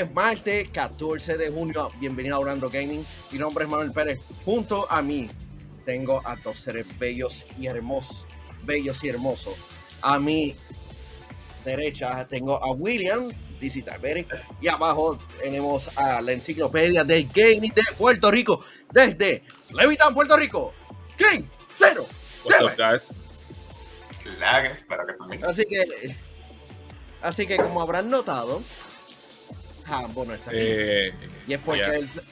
¡Oh, yeah! Hoy es martes 14 de junio. Bienvenido a Hablando Gaming. Mi nombre es Manuel Pérez. Junto a mí tengo a dos seres bellos y hermosos. Bellos y hermosos. A mi derecha tengo a William DC Tiberi. Y abajo tenemos a la enciclopedia del gaming de Puerto Rico. Desde Levitán, Puerto Rico. King Cero. What's up, guys? Lag, espero que también. Así que, así que como habrán notado, Hambo no está aquí. Eh, y es porque él, se-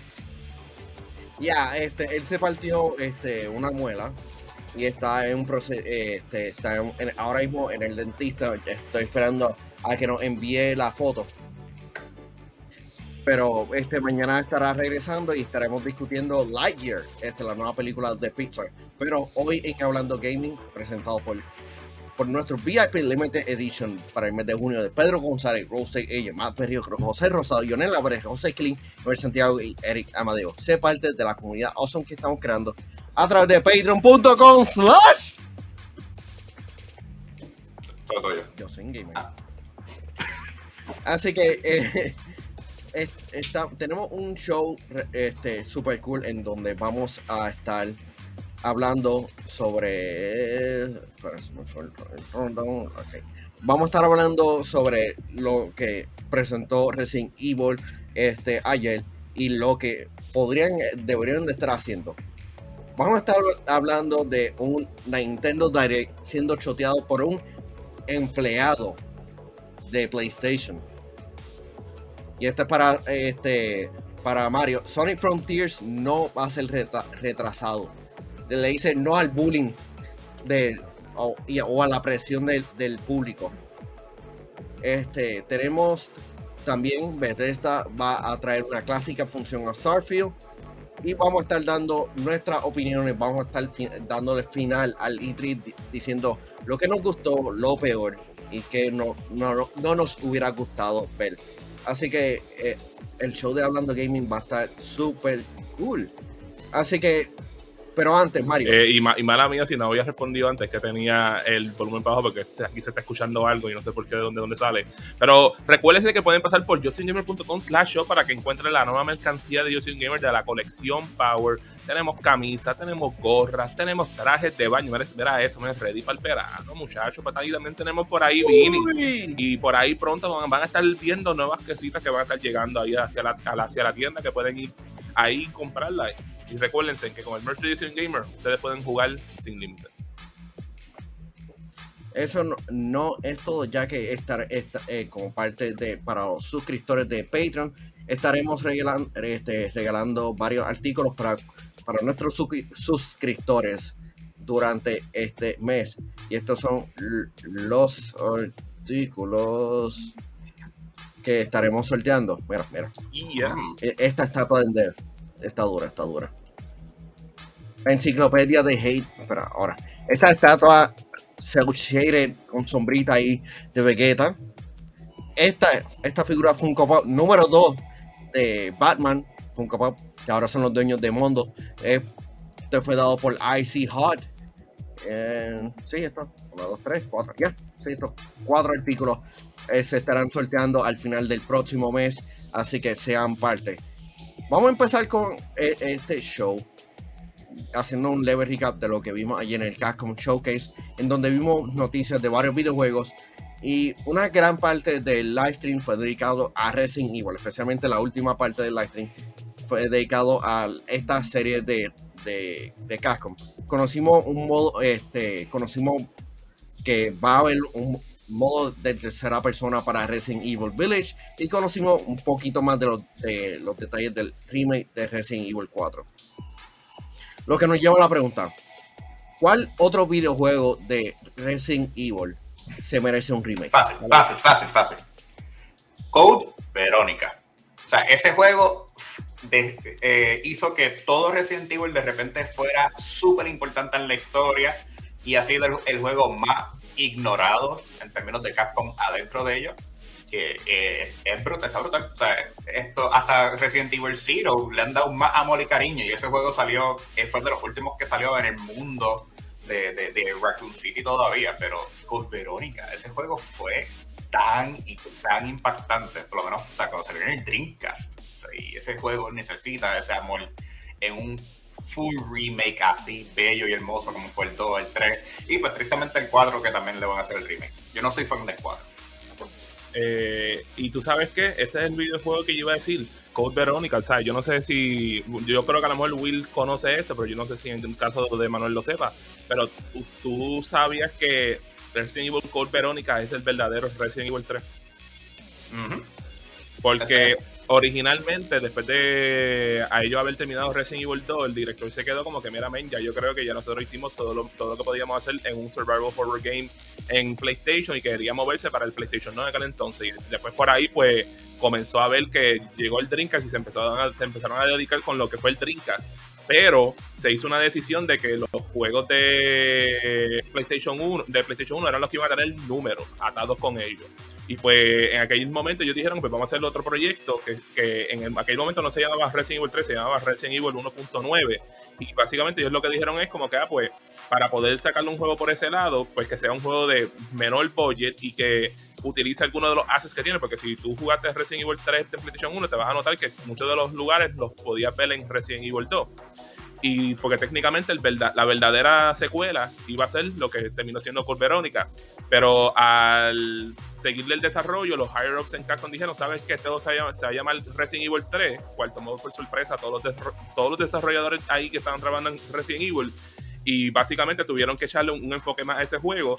ya, este, él se partió, este, una muela y está en un proceso, este, está en- ahora mismo en el dentista. Estoy esperando a que nos envíe la foto. Pero este mañana estará regresando y estaremos discutiendo Lightyear, este, la nueva película de Pixar. Pero hoy en Hablando Gaming, presentado por, por nuestro VIP Limited Edition para el mes de junio de Pedro González, Rose ella, Matt Perrio, José Rosado, Lionel Álvarez, José Clean, Noel Santiago y Eric Amadeo. Sé parte de la comunidad awesome que estamos creando a través de patreon.com slash yo soy un gamer. Así que eh, es- está- tenemos un show este, super cool en donde vamos a estar hablando sobre. Vamos a estar hablando sobre lo que presentó Resident Evil este, ayer y lo que podrían, deberían de estar haciendo. Vamos a estar hablando de un Nintendo Direct siendo choteado por un empleado de PlayStation. Y este es para este para Mario. Sonic Frontiers no va a ser retrasado. Le dice no al bullying de o, a la presión del, del público. Este tenemos también Bethesda va a traer una clásica función a Starfield y vamos a estar dando nuestras opiniones, vamos a estar dándole final al E3 di- diciendo lo que nos gustó, lo peor y que no, no, no- no nos hubiera gustado ver. Así que eh, el show de Hablando Gaming va a estar súper cool. Así que, pero antes, Mario, eh, y, ma- y mala mía si no había respondido antes que tenía el volumen bajo porque aquí se está escuchando algo y no sé por qué de dónde, dónde sale. Pero recuérdense que pueden pasar por yosingamer.com slash shop para que encuentren la nueva mercancía de Yosin Gamer de la colección Power. Tenemos camisas, tenemos gorras, tenemos trajes de baño. Mira, mira eso, me ready para el verano, muchachos. Pero ahí también tenemos por ahí beanies. Y por ahí pronto van, van a estar viendo nuevas cositas que van a estar llegando ahí hacia la, hacia la tienda que pueden ir ahí y comprarla. Y recuérdense que con el Merch Edition Gamer ustedes pueden jugar sin límite. Eso no, no es todo, ya que estar, esta- eh, como parte de para los suscriptores de Patreon, estaremos regalan- este, regalando varios artículos para, para nuestros suscri- suscriptores durante este mes. Y estos son los artículos que estaremos sorteando. Mira, mira. E- Esta estatua de está dura, está dura. Enciclopedia de Hate. Espera, ahora. Esta estatua cel shaded con sombrita ahí de Vegeta. Esta, esta figura Funko Pop número 2 de Batman Funko Pop, que ahora son los dueños de Mondo. Este fue dado por IC Hot. Eh, sí, esto. 1, 2, 3, 4. Ya. Sí, estos cuatro artículos eh, se estarán sorteando al final del próximo mes. Así que sean parte. Vamos a empezar con eh, este show. Haciendo un leve recap de lo que vimos ayer en el Capcom Showcase. En donde vimos noticias de varios videojuegos. Y una gran parte del live stream fue dedicado a Resident Evil. Especialmente la última parte del live stream fue dedicado a esta serie de, de, de. Conocimos un modo, este, conocimos que va a haber un modo de tercera persona para Resident Evil Village y conocimos un poquito más de los, de los detalles del remake de Resident Evil 4. Lo que nos lleva a la pregunta, ¿cuál otro videojuego de Resident Evil se merece un remake? Fácil, fácil, fácil, fácil. Code Verónica. O sea, ese juego de- eh, hizo que todo Resident Evil de repente fuera súper importante en la historia y ha sido el, juego más ignorado en términos de Capcom adentro de ellos. Que eh, es brutal, está brutal. Hasta Resident Evil Zero le han dado más amor y cariño. Y ese juego salió, eh, fue de los últimos que salió en el mundo de, de, Raccoon City todavía, pero con Verónica, ese juego fue tan y tan impactante, por lo menos, o sea, cuando salió en el Dreamcast, y ese juego necesita ese amor en un full remake así, bello y hermoso como fue el 2, el 3, y pues tristemente el 4 que también le van a hacer el remake. Yo no soy fan del 4. Eh, y tú sabes que ese es el videojuego que yo iba a decir, Code Verónica, o sea, yo no sé si, yo creo que a lo mejor Will conoce esto, pero yo no sé si en el caso de Manuel lo sepa, pero tú, sabías que Resident Evil Code Verónica es el verdadero Resident Evil 3. Porque originalmente, después de a ellos haber terminado Resident Evil 2, el director se quedó como que, mira, men, ya yo creo que ya nosotros hicimos todo lo, todo lo que podíamos hacer en un survival horror game en PlayStation y quería moverse para el PlayStation 9 de aquel entonces. Y después por ahí, pues, comenzó a ver que llegó el Dreamcast y se, empezaron a, se empezaron a dedicar con lo que fue el Dreamcast. Pero se hizo una decisión de que los juegos de PlayStation 1, de PlayStation 1 eran los que iban a tener números atados con ellos. Y pues en aquel momento ellos dijeron, pues vamos a hacer otro proyecto que, que en aquel momento no se llamaba Resident Evil 3, se llamaba Resident Evil 1.9. Y básicamente ellos lo que dijeron es como que, ah, pues para poder sacarle un juego por ese lado, pues que sea un juego de menor budget y que utilice algunos de los assets que tiene, porque si tú jugaste Resident Evil 3 de PlayStation 1, te vas a notar que muchos de los lugares los podías ver en Resident Evil 2 y porque técnicamente el verdad, la verdadera secuela iba a ser lo que terminó siendo por Verónica. Pero al seguirle el desarrollo, los higher ups en Capcom dijeron, ¿sabes que Todo se va, a llamar Resident Evil 3, cual tomó por sorpresa a todos los, todos los desarrolladores ahí que estaban trabajando en Resident Evil. Y básicamente tuvieron que echarle un enfoque más a ese juego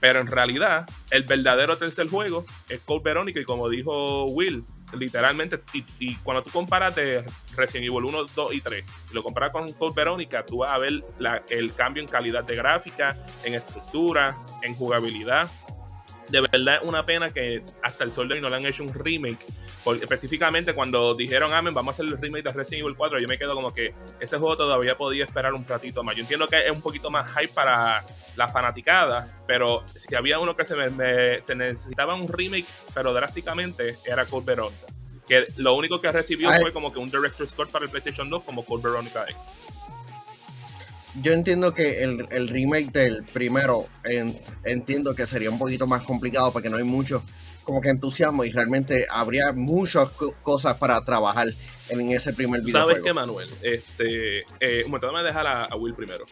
pero en realidad, el verdadero tercer juego es Code Verónica. Y como dijo Will, literalmente, y, cuando tú comparas de Resident Evil 1, 2 y 3, y lo comparas con Code Verónica, tú vas a ver el cambio en calidad de gráfica, en estructura, en jugabilidad de verdad es una pena que hasta el sol de hoy no le han hecho un remake. Porque específicamente cuando dijeron, Amen, vamos a hacer el remake de Resident Evil 4, yo me quedo como que ese juego todavía podía esperar un ratito más. Yo entiendo que es un poquito más hype para la fanaticada, pero si había uno que se, se necesitaba un remake, pero drásticamente, era Code Veronica. Que lo único que recibió fue como que un Director's Cut para el PlayStation 2 como Code Veronica X yo entiendo que el, remake del primero entiendo que sería un poquito más complicado porque no hay mucho como que entusiasmo y realmente habría muchas cosas para trabajar en ese primer videojuego. ¿Sabes qué, Manuel? Este, eh, un momento, dejar a, Will primero.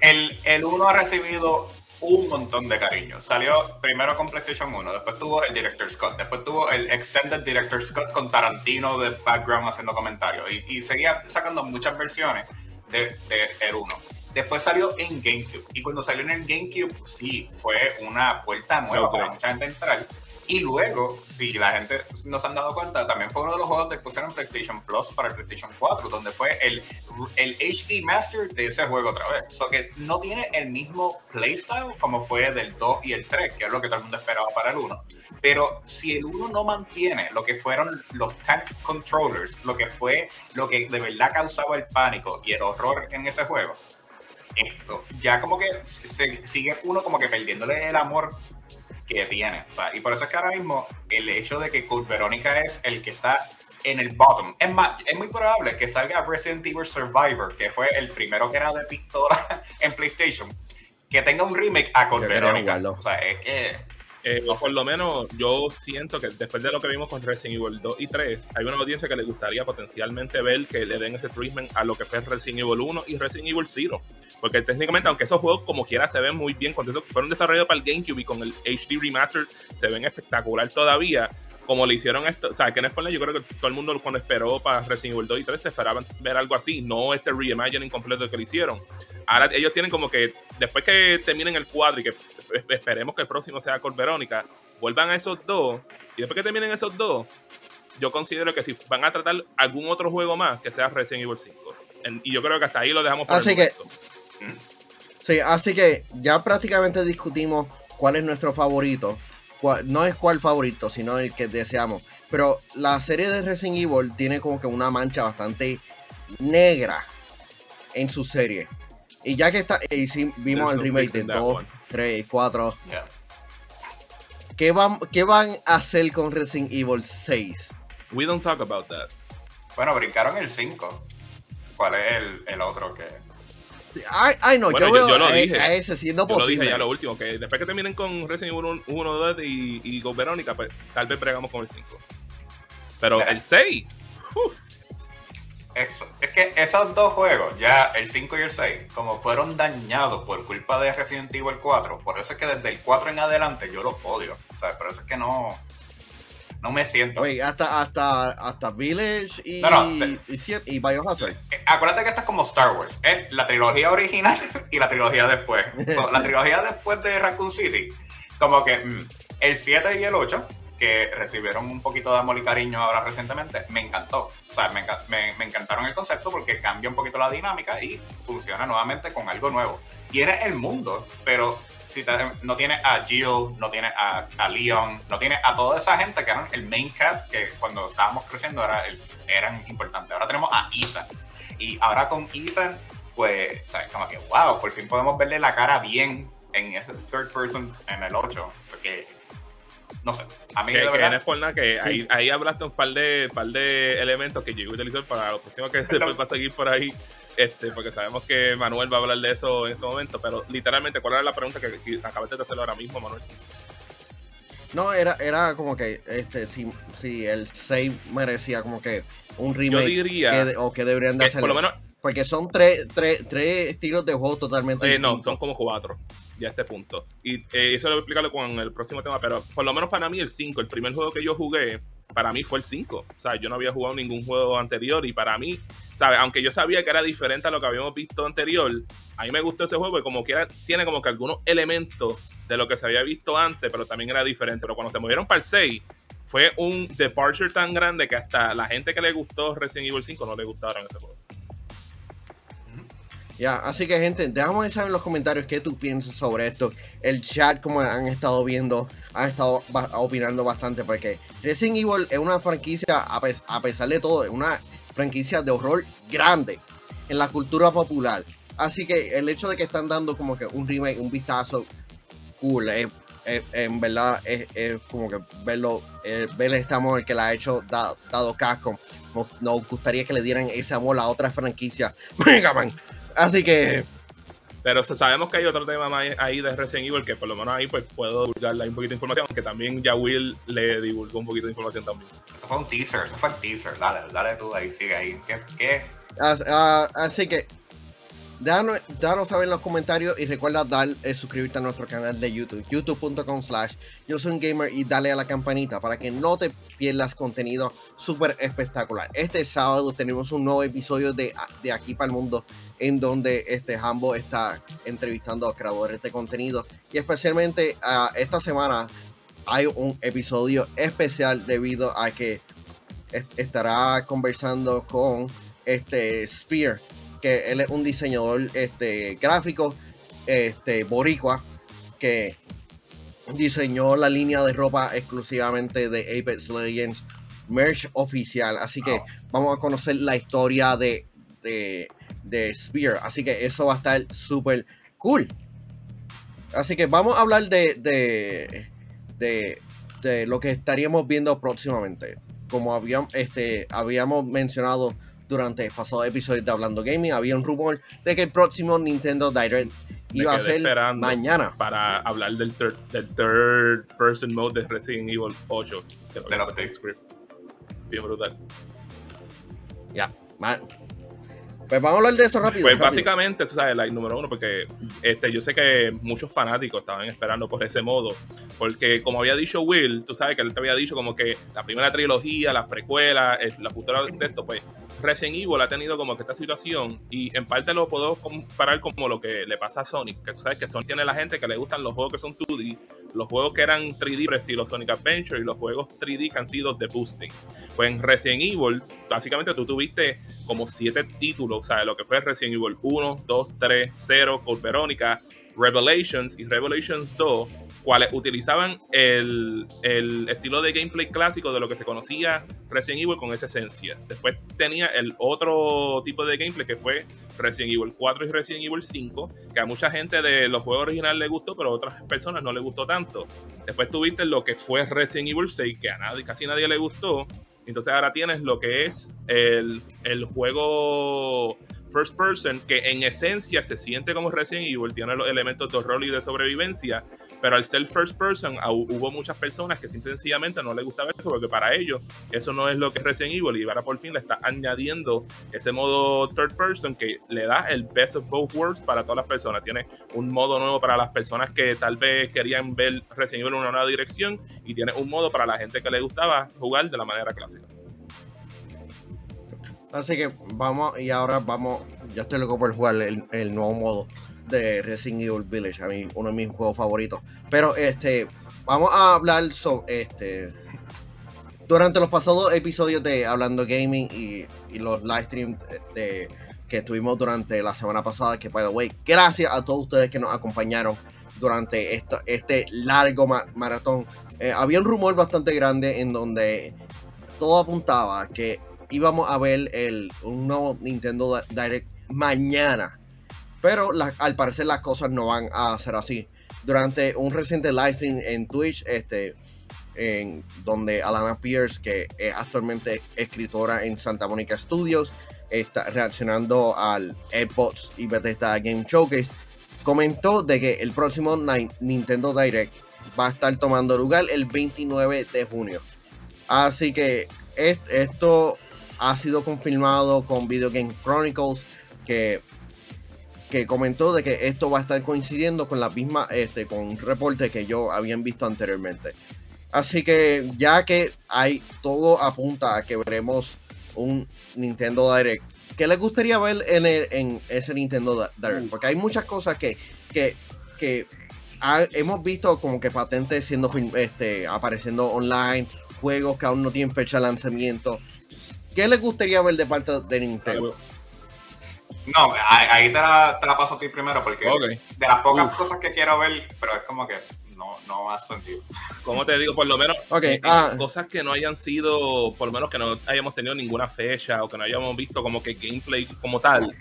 el, el 1 ha recibido un montón de cariño. Salió primero con PlayStation 1, después tuvo el Director's Cut, después tuvo el Extended Director's Cut con Tarantino de background haciendo comentarios y, y seguía sacando muchas versiones de, el 1. Después salió en GameCube. Y cuando salió en el GameCube, sí, fue una puerta nueva para mucha gente entrar. Y luego, si la gente no se han dado cuenta, también fue uno de los juegos que pusieron PlayStation Plus para el PlayStation 4, donde fue el, el HD Master de ese juego otra vez. So que no tiene el mismo playstyle como fue del 2 y el 3, que es lo que todo el mundo esperaba para el 1. Pero si el 1 no mantiene lo que fueron los tank controllers, lo que fue lo que de verdad causaba el pánico y el horror en ese juego, esto ya como que se, sigue uno como que perdiéndole el amor que tiene. y por eso es que ahora mismo el hecho de que Code Verónica es el que está en el bottom. Es más, es muy probable que salga Resident Evil Survivor, que fue el primero que era de pistola en PlayStation, que tenga un remake a Code Verónica. O sea, es que eh, por lo menos yo siento que después de lo que vimos con Resident Evil 2 y 3, hay una audiencia que le gustaría potencialmente ver que le den ese treatment a lo que fue Resident Evil 1 y Resident Evil 0. Porque técnicamente, aunque esos juegos como quiera se ven muy bien, cuando fueron desarrollados para el GameCube y con el HD Remaster se ven espectacular todavía, como le hicieron esto, o sea, que en Spoiler yo creo que todo el mundo cuando esperó para Resident Evil 2 y 3 se esperaban ver algo así, no este reimagining completo que le hicieron. Ahora ellos tienen como que, después que terminen el cuadro y que esperemos que el próximo sea con Verónica, vuelvan a esos dos, y después que terminen esos dos, yo considero que si van a tratar algún otro juego más, que sea Resident Evil 5. y yo creo que hasta ahí lo dejamos por así que, Sí, así que ya prácticamente discutimos cuál es nuestro favorito no es cuál favorito, sino el que deseamos. Pero la serie de Resident Evil tiene como que una mancha bastante negra en su serie. Y ya que está, y vimos el remake de 2, 3, 4. ¿Qué van, ¿Qué van a hacer con Resident Evil 6? We don't talk about that. Bueno, brincaron el 5. ¿Cuál es el, el otro que.? Ay, ay no, Bueno, yo, yo- veo yo lo a, dije. a ese siendo Yo lo dije posible. ya lo último, que después que terminen con Resident Evil 1, 2 y, y Go Verónica, pues tal vez bregamos con el 5. Pero el 6, Es, es que esos dos juegos, ya el 5 y el 6, como fueron dañados por culpa de Resident Evil 4, por eso es que desde el 4 en adelante yo los odio. O sea, por eso es que no, no me siento. Oye, hasta, hasta, hasta Village y, No, no, y, y Biohazard. Eh, Acuérdate que esto es como Star Wars, es la trilogía original y la trilogía después. So, la trilogía después de Raccoon City, como que mm, el 7 y el 8, que recibieron un poquito de amor y cariño ahora recientemente, me encantó. O sea, me, me- me encantaron el concepto porque cambia un poquito la dinámica y funciona nuevamente con algo nuevo. Tiene el mundo, pero si te- no tiene a Jill, no tiene a, a Leon, no tiene a toda esa gente que eran el main cast que cuando estábamos creciendo era el- eran importantes. Ahora tenemos a Ethan. Y ahora con Ethan, pues, ¿sabes? Como que, wow, por fin podemos verle la cara bien en ese third person en el 8. O sea que, no sé, a mí que, de que verdad... no es por nada, que ahí, ahí hablaste un par de, par de elementos que yo iba a utilizar para los próximos que después va a seguir por ahí, este, porque sabemos que Manuel va a hablar de eso en este momento, pero literalmente, ¿cuál era la pregunta que, que acabaste de hacer ahora mismo, Manuel? No, era, era como que este si, si el 6 merecía como que un remake diría que de- o que deberían de hacer. por lo menos, Porque son tres, tres, tres estilos de juego totalmente eh, no, son como cuatro, ya a este punto. Y eh, eso lo voy a explicarlo con el próximo tema, pero por lo menos para mí el 5, el primer juego que yo jugué, para mí fue el 5. O sea, yo no había jugado ningún juego anterior y para mí, ¿sabes? Aunque yo sabía que era diferente a lo que habíamos visto anterior, a mí me gustó ese juego y como quiera tiene como que algunos elementos de lo que se había visto antes, pero también era diferente. Pero cuando se movieron para el 6, fue un departure tan grande que hasta la gente que le gustó Resident Evil 5 no le gustaron ese juego. Ya, así que gente, déjame saber en los comentarios qué tú piensas sobre esto. El chat, como han estado viendo, han estado opinando bastante porque Resident Evil es una franquicia, a, pes- a pesar de todo, es una franquicia de horror grande en la cultura popular. Así que el hecho de que están dando como que un remake, un vistazo cool, es- en verdad es, como que verlo, eh, ver este amor que le ha hecho da- dado casco. Nos, nos gustaría que le dieran ese amor a otra franquicia, Mega Man. Así que Pero sabemos que hay otro tema más ahí de Resident Evil que por lo menos ahí pues puedo divulgarle un poquito de información, que también ya Will le divulgó un poquito de información también. Eso fue un teaser, eso fue el teaser. Dale, dale tú ahí, sigue ahí. ¿Qué? qué? As- ah, así que déjanos, déjanos saber en los comentarios y recuerda eh, suscribirte a nuestro canal de YouTube, youtube.com slash yo soy un gamer y dale a la campanita para que no te pierdas contenido súper espectacular. Este sábado tenemos un nuevo episodio de, de Aquí para el Mundo en donde este Hambo está entrevistando a creadores de contenido y especialmente esta semana hay un episodio especial debido a que est- estará conversando con este Spear, que él es un diseñador este, gráfico este, boricua que diseñó la línea de ropa exclusivamente de Apex Legends merch oficial. Así que vamos a conocer la historia de, de, de Spear. Así que eso va a estar súper cool. Así que vamos a hablar de, de, de, de lo que estaríamos viendo próximamente. Como habíamos, este, habíamos mencionado durante el pasado episodio de Hablando Gaming, había un rumor de que el próximo Nintendo Direct iba a ser mañana. Para hablar del third, del third person mode de Resident Evil 8. Que Del update. el script. Bien brutal. Ya, Pues vamos a hablar de eso rápido. Pues rápido. básicamente, tú sabes, like, número uno, porque este, yo sé que muchos fanáticos estaban esperando por ese modo, porque como había dicho Will, tú sabes que él te había dicho como que la primera trilogía, las precuelas, la futura de esto, pues Resident Evil ha tenido como que esta situación y en parte lo puedo comparar como lo que le pasa a Sonic, que sabes que Sonic tiene la gente que le gustan los juegos que son 2D, los juegos que eran 3D por estilo Sonic Adventure y los juegos 3D que han sido de boosting. Pues en Resident Evil, básicamente tú tuviste como siete títulos, o sea, lo que fue Resident Evil 1, 2, 3, 0, Code Verónica, Revelations y Revelations 2, cuales utilizaban el, el estilo de gameplay clásico de lo que se conocía Resident Evil con esa esencia. Después tenía el otro tipo de gameplay que fue Resident Evil 4 y Resident Evil 5, que a mucha gente de los juegos originales le gustó, pero a otras personas no le gustó tanto. Después tuviste lo que fue Resident Evil 6, que a nadie, casi nadie le gustó. Entonces ahora tienes lo que es el, el juego first person que en esencia se siente como Resident Evil, tiene los elementos de horror y de sobrevivencia, pero al ser first person hubo muchas personas que simplemente no les gustaba eso porque para ellos eso no es lo que es Resident Evil y ahora por fin le está añadiendo ese modo third person que le da el best of both worlds para todas las personas. Tiene un modo nuevo para las personas que tal vez querían ver Resident Evil en una nueva dirección y tiene un modo para la gente que le gustaba jugar de la manera clásica. Así que vamos, y ahora vamos, ya estoy loco por jugar el, nuevo modo de Resident Evil Village, a mí uno de mis juegos favoritos. Pero este, vamos a hablar sobre este. Durante los pasados episodios de Hablando Gaming y, los live streams que estuvimos durante la semana pasada, que by the way, gracias a todos ustedes que nos acompañaron durante este largo maratón. Eh, había un rumor bastante grande en donde todo apuntaba que íbamos a ver el, un nuevo Nintendo Direct mañana. Pero al parecer las cosas no van a ser así. Durante un reciente live stream en Twitch, este, en donde Alana Pierce, que es actualmente escritora en Santa Monica Studios, está reaccionando al AirPods y Bethesda Game Showcase, comentó de que el próximo Nintendo Direct va a estar tomando lugar el 29 de junio. Así que esto ha sido confirmado con Video Game Chronicles que, que comentó de que esto va a estar coincidiendo con la misma, este, con un reporte que yo habían visto anteriormente. Así que ya que hay todo apunta a que veremos un Nintendo Direct, ¿qué les gustaría ver en, en ese Nintendo Direct? Porque hay muchas cosas que, que, que hemos visto como que patentes siendo este, apareciendo online, juegos que aún no tienen fecha de lanzamiento. ¿Qué les gustaría ver de parte de Nintendo? No, ahí te la, te la paso a ti primero, porque de las pocas cosas que quiero ver, pero es como que no, no hace sentido. Como te digo, por lo menos okay, ah. cosas que no hayan sido, por lo menos que no hayamos tenido ninguna fecha o que no hayamos visto como que gameplay como tal.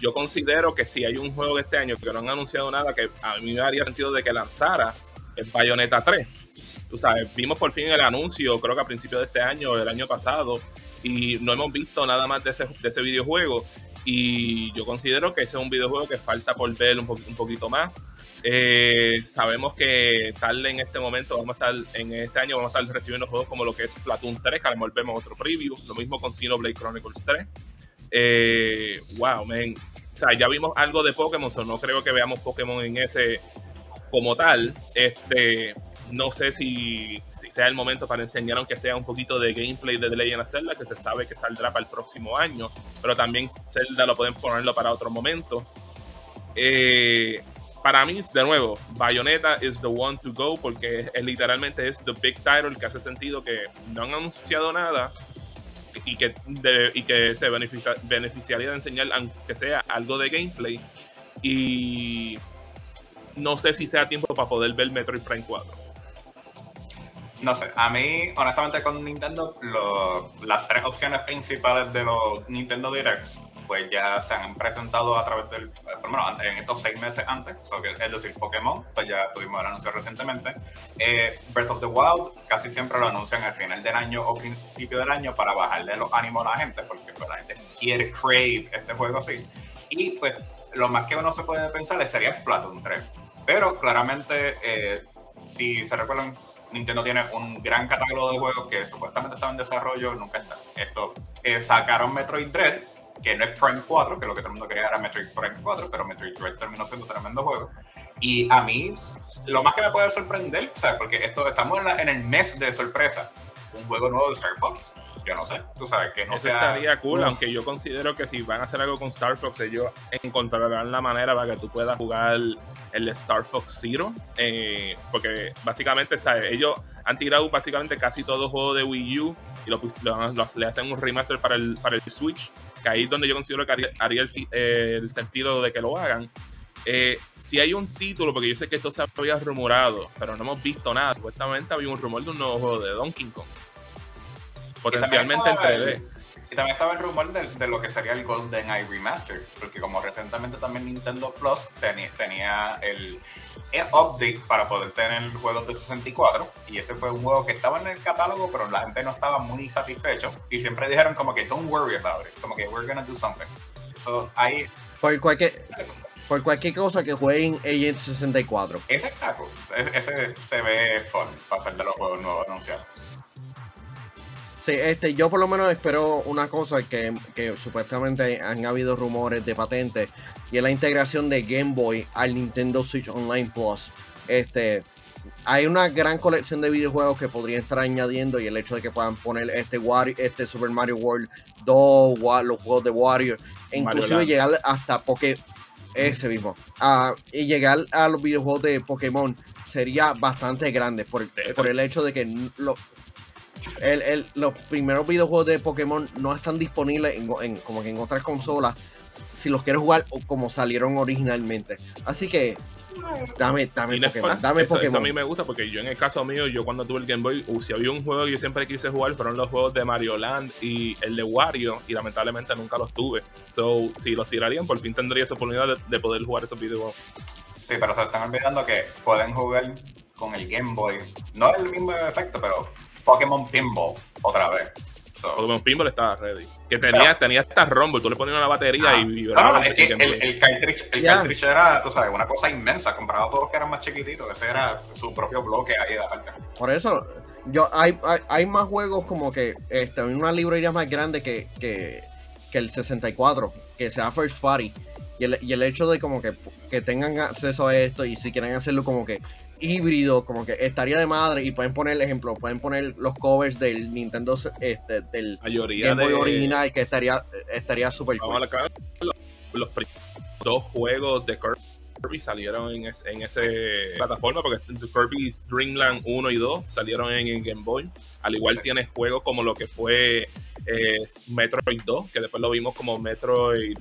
Yo considero que si hay un juego de este año que no han anunciado nada, que a mí me haría sentido de que lanzara, es Bayonetta 3. Tú sabes, vimos por fin el anuncio, creo que a principios de este año o del año pasado, y no hemos visto nada más de ese, de ese videojuego. Y yo considero que ese es un videojuego que falta por ver un, poquito más. Eh, sabemos que tal en este momento vamos a estar, en este año vamos a estar recibiendo juegos como lo que es Platoon 3, que a lo mejor vemos otro preview, lo mismo con Xenoblade Chronicles 3. Eh, wow, man. O sea, ya vimos algo de Pokémon, o no creo que veamos Pokémon en ese como tal. Este, no sé si, sea el momento para enseñar, aunque sea un poquito de gameplay de The Legend of Zelda, que se sabe que saldrá para el próximo año, pero también Zelda lo pueden ponerlo para otro momento. Eh, para mí, de nuevo, Bayonetta is the one to go porque literalmente es the big title que hace sentido que no han anunciado nada y que, y que se beneficiaría de enseñar, aunque sea algo de gameplay. Y no sé si sea tiempo para poder ver Metroid Prime 4 no sé, a mí, honestamente, con Nintendo, las tres opciones principales de los Nintendo Directs, pues ya se han presentado a través del, por lo menos en estos seis meses antes, es decir, Pokémon, pues ya tuvimos el anuncio recientemente. Eh, Breath of the Wild casi siempre lo anuncian al final del año o principio del año para bajarle los ánimos a la gente, porque pues, la gente quiere crave este juego así. Y pues lo más que uno se puede pensar sería Splatoon 3. Pero claramente, eh, si se recuerdan, Nintendo tiene un gran catálogo de juegos que supuestamente estaban en desarrollo, nunca está. Esto, eh, sacaron Metroid Dread, que no es Prime 4, que lo que todo el mundo quería era Metroid Prime 4, pero Metroid Dread terminó siendo tremendo juego. Y a mí, lo más que me puede sorprender, ¿sabes? Porque esto, estamos en, en el mes de sorpresa, un juego nuevo de Star Fox yo no sé, tú sabes que no Eso estaría cool, aunque yo considero que si van a hacer algo con Star Fox, ellos encontrarán la manera para que tú puedas jugar el Star Fox Zero, eh, porque básicamente, ¿sabes? Ellos han tirado básicamente casi todo juego de Wii U y lo, le hacen un remaster para el, para el Switch, que ahí es donde yo considero que haría, el, sentido de que lo hagan. Eh, si hay un título, porque yo sé que esto se había rumorado, pero no hemos visto nada. Supuestamente había un rumor de un nuevo juego de Donkey Kong potencialmente en 3D. Y también estaba el rumor de, lo que sería el Golden Eye Remaster, porque como recientemente también Nintendo Plus tenía, el, update para poder tener juegos de 64, y ese fue un juego que estaba en el catálogo, pero la gente no estaba muy satisfecho, y siempre dijeron como que don't worry about it, como que we're gonna do something. So, ahí. Por cualquier, por cualquier cosa que jueguen Agent 64. Ese está cool. E- Ese se ve fun para ser de los juegos nuevos anunciados. Sí, este, yo por lo menos espero una cosa que, que supuestamente han habido rumores de patente y es la integración de Game Boy al Nintendo Switch Online Plus. Este, hay una gran colección de videojuegos que podrían estar añadiendo y el hecho de que puedan poner este, este Super Mario World 2, Wa- los juegos de Wario, e inclusive llegar hasta Poké, ese mismo, y llegar a los videojuegos de Pokémon sería bastante grande por, por el hecho de que lo, el- el- los primeros videojuegos de Pokémon no están disponibles en, en- como que en otras consolas si los quieres jugar o como salieron originalmente. Así que dame, dame Y no es Pokémon, dame eso, eso Pokémon. a mí me gusta porque yo en el caso mío, yo cuando tuve el Game Boy, uh, si había un juego que yo siempre quise jugar, fueron los juegos de Mario Land y el de Wario, y lamentablemente nunca los tuve. So, si los tirarían, por fin tendría esa oportunidad de, de poder jugar esos videojuegos. Sí, pero se están olvidando que pueden jugar con el Game Boy. No el mismo efecto, pero Pokémon Pinball otra vez. So, Pokémon Pinball estaba ready. Que tenía, tenía hasta Rumble, tú le ponías una batería Ah. y vibraba. no, no, el es que Game el, Boy. el cartridge, el Ya. cartridge era, tú sabes, una cosa inmensa comparado a todos los que eran más chiquititos. Ese era su propio bloque ahí de aparte. Por eso, yo hay, hay, hay más juegos como que este, una librería más grande que, que, que el 64, que sea First Party. Y el, y el hecho de como que, que tengan acceso a esto y si quieren hacerlo como que híbrido, como que estaría de madre y pueden poner, ejemplo, pueden poner los covers del Nintendo, este, del mayoría Game Boy de, original, que estaría estaría súper cool. los, los primeros dos juegos de Kirby salieron en, es- en esa plataforma porque Kirby's Dreamland 1 y 2 salieron en, el Game Boy. Al igual tiene juegos como lo que fue eh, Metroid 2, que después lo vimos como Metroid,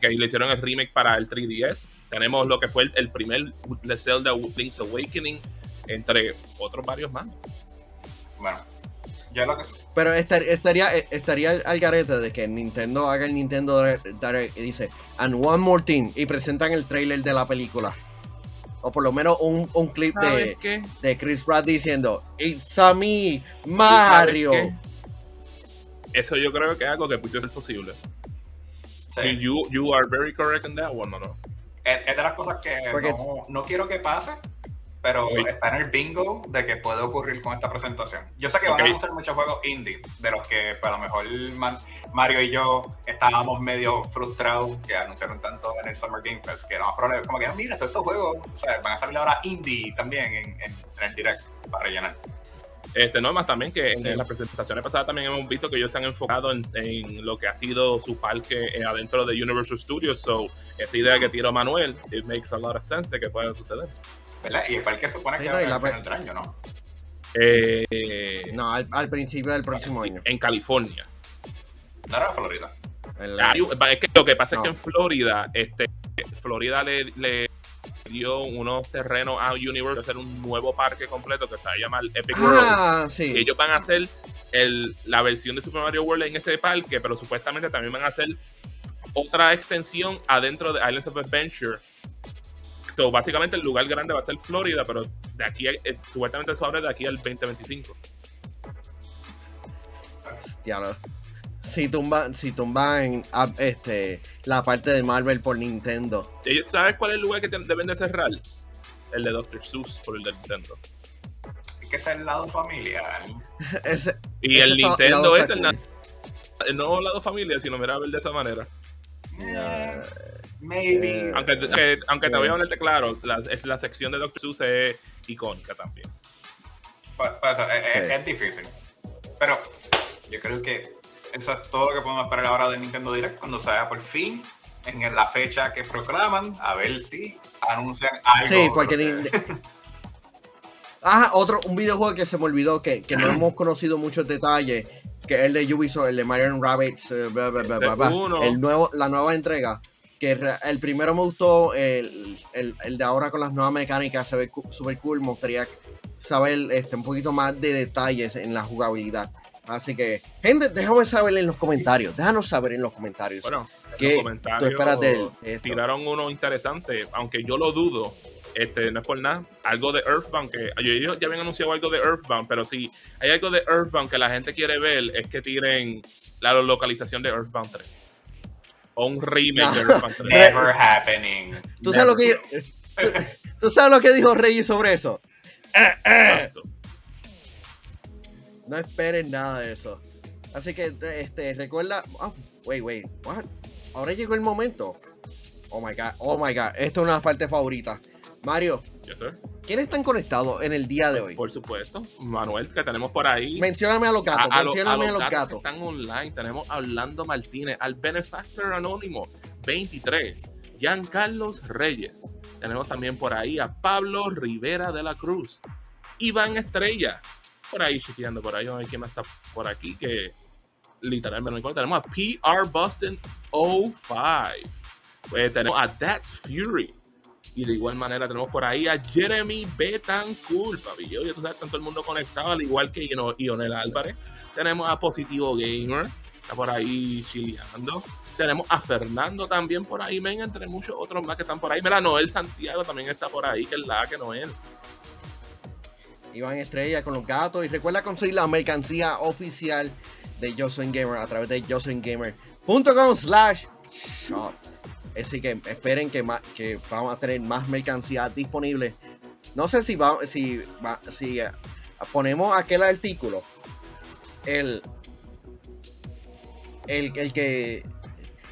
que le hicieron el remake para el 3DS. Tenemos lo que fue el, el primer de Zelda Link's Awakening, entre otros varios más. Bueno, ya lo que Pero estar- estaría, estaría al- garete de que Nintendo haga el Nintendo Direct y dice, and one more thing, y presentan el trailer de la película. O por lo menos un, un clip de, de Chris Pratt diciendo, It's a me, Mario. Eso yo creo que es algo que puede ser posible. Sí. You, you are very correct in that one, no, no. es, es de las cosas que Porque no, no quiero que pase, pero Oye. está en el bingo de que puede ocurrir con esta presentación. Yo sé que van Ok. a anunciar muchos juegos indie, de los que pues, a lo mejor Man- Mario y yo estábamos medio frustrados que anunciaron tanto en el Summer Game Fest, que lo más probable es como que, ah, mira, todos estos juegos o sea, van a salir ahora indie también en, en- en el direct para rellenar. Este, no más también que en, Sí. en las presentaciones pasadas también hemos visto que ellos se han enfocado en, en lo que ha sido su parque eh, adentro de Universal Studios. So, esa idea que tiró Manuel, it makes a lot of sense de que pueda suceder. ¿Verdad? Y el parque se supone Sí, que no, va y a la final del año, ¿no? Eh, No, al, al principio del próximo año. en California. No era Florida. El- Ah, es que lo que pasa No. es que en Florida, este, Florida le, le dio unos terrenos a Universal a hacer un nuevo parque completo que se va a llamar Epic World. ah, sí. Ellos van a hacer el, la versión de Super Mario World en ese parque, pero supuestamente también van a hacer otra extensión adentro de Islands of Adventure. So, básicamente el lugar grande va a ser Florida, pero de aquí, a- eh, supuestamente eso abre de aquí al 2025. Diablo. Si tumban, si tumban ah, este, la parte de Marvel por Nintendo. ¿Ellos- ¿Sabes cuál es el lugar que te- deben de cerrar? El de Dr. Seuss por el de Nintendo. Es que es el lado familiar. Ese- Y ese el está- Nintendo es el, cool. el nuevo lado familia, si lo miras a ver de esa manera. Eh, maybe. Eh, Aunque, que- aunque te eh. voy a ponerte claro, la, es- la sección de Dr. Seuss es icónica también. Pa- pa- eso, es, es- Sí. es difícil. Pero yo creo que eso es todo lo que podemos esperar ahora de Nintendo Direct cuando salga por fin en la fecha que proclaman, a ver si anuncian algo. Sí, porque ni- Ah, otro, un videojuego que se me olvidó, que, que no hemos conocido muchos detalles, que es el de Ubisoft, el de Mario Rabbits, eh, el nuevo, la nueva entrega. Que el primero me gustó, el, el- el de ahora con las nuevas mecánicas se ve super cool. Me gustaría saber este, un poquito más de detalles en la jugabilidad. Así que, gente, déjame saber en los comentarios. Déjanos saber en los comentarios. Bueno, ¿Qué en los tú comentarios esperas de él? Esto. tiraron uno interesante, aunque yo lo dudo. Este, no es por nada, algo de Earthbound, que ellos ya habían anunciado algo de Earthbound, pero si hay algo de Earthbound que la gente quiere ver, es que tiren la localización de Earthbound 3. O un remake No. de Band 3. Never happening. ¿Tú sabes, lo que, tú, tú sabes lo que dijo Reggie sobre eso? Exacto. No esperen nada de eso. Así que, este, recuerda. ah, wait, wait, what? Ahora llegó el momento. Oh my god, oh my god. Esto es una parte favorita. Mario, Yes, sir. ¿quiénes están conectados en el día de hoy? Por supuesto. Manuel, que tenemos por ahí. Mencióname a los gatos, a, mencióname a, los gatos. están online. Tenemos a Orlando Martínez, al Benefactor Anónimo 23, Giancarlos Reyes. Tenemos también por ahí a Pablo Rivera de la Cruz, Iván Estrella. Por ahí chequeando, por ahí, a ver quién más está por aquí. Que literalmente no acuerdo. Tenemos a PR Boston 05. Pues tenemos a That's Fury. Y de igual manera tenemos por ahí a Jeremy Betancourt, papi. Yo, ya tú sabes, tanto el mundo conectado, al igual que Ino- Ionel Álvarez. Tenemos a Positivo Gamer, está por ahí chileando. Tenemos a Fernando también por ahí, men, entre muchos otros más que están por ahí. Mira, Noel Santiago también está por ahí, que es la que Noel. Iván Estrella con los gatos. Y recuerda conseguir la mercancía oficial de Soy Gamer a través de yosoygamer.com slash shop. Así que esperen que, ma- que vamos a tener más mercancía disponible. No sé si va, si, va- si eh, ponemos aquel artículo. El, el, el que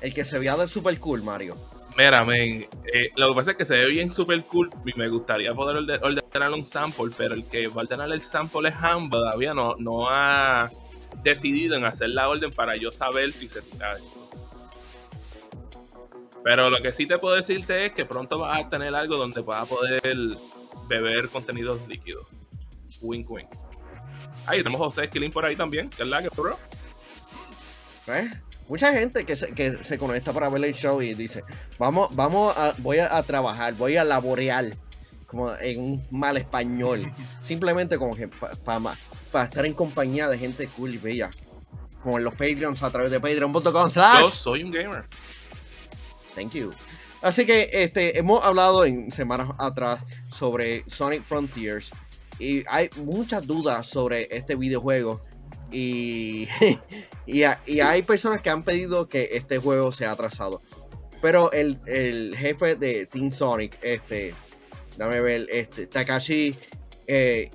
el que se veía del super cool, Mario. Mira, men, eh, lo que pasa es que se ve bien super cool y me gustaría poder orde- ordenar un sample, pero el que va a ordenar el sample es Han, todavía no, no ha decidido en hacer la orden para yo saber si se tira. Pero lo que sí te puedo decirte es que pronto vas a tener algo donde vas a poder beber contenidos líquidos. Wink, wink. Ahí tenemos José Esquilín por ahí también, que es que, bro. ¿Ves? Mucha gente que se, que se conecta para ver el show y dice, vamos, vamos a, voy a, a trabajar, voy a laborear, como en un mal español. Simplemente como que para estar en compañía de gente cool y bella. Como en los Patreons a través de patreon.com Yo soy un gamer. Thank you. Así que este, hemos hablado en semanas atrás sobre Sonic Frontiers y hay muchas dudas sobre este videojuego y, y, ha- y hay personas que han pedido que este juego sea atrasado. Pero el, el jefe de Team Sonic, este, dame ver, este, Takashi eh,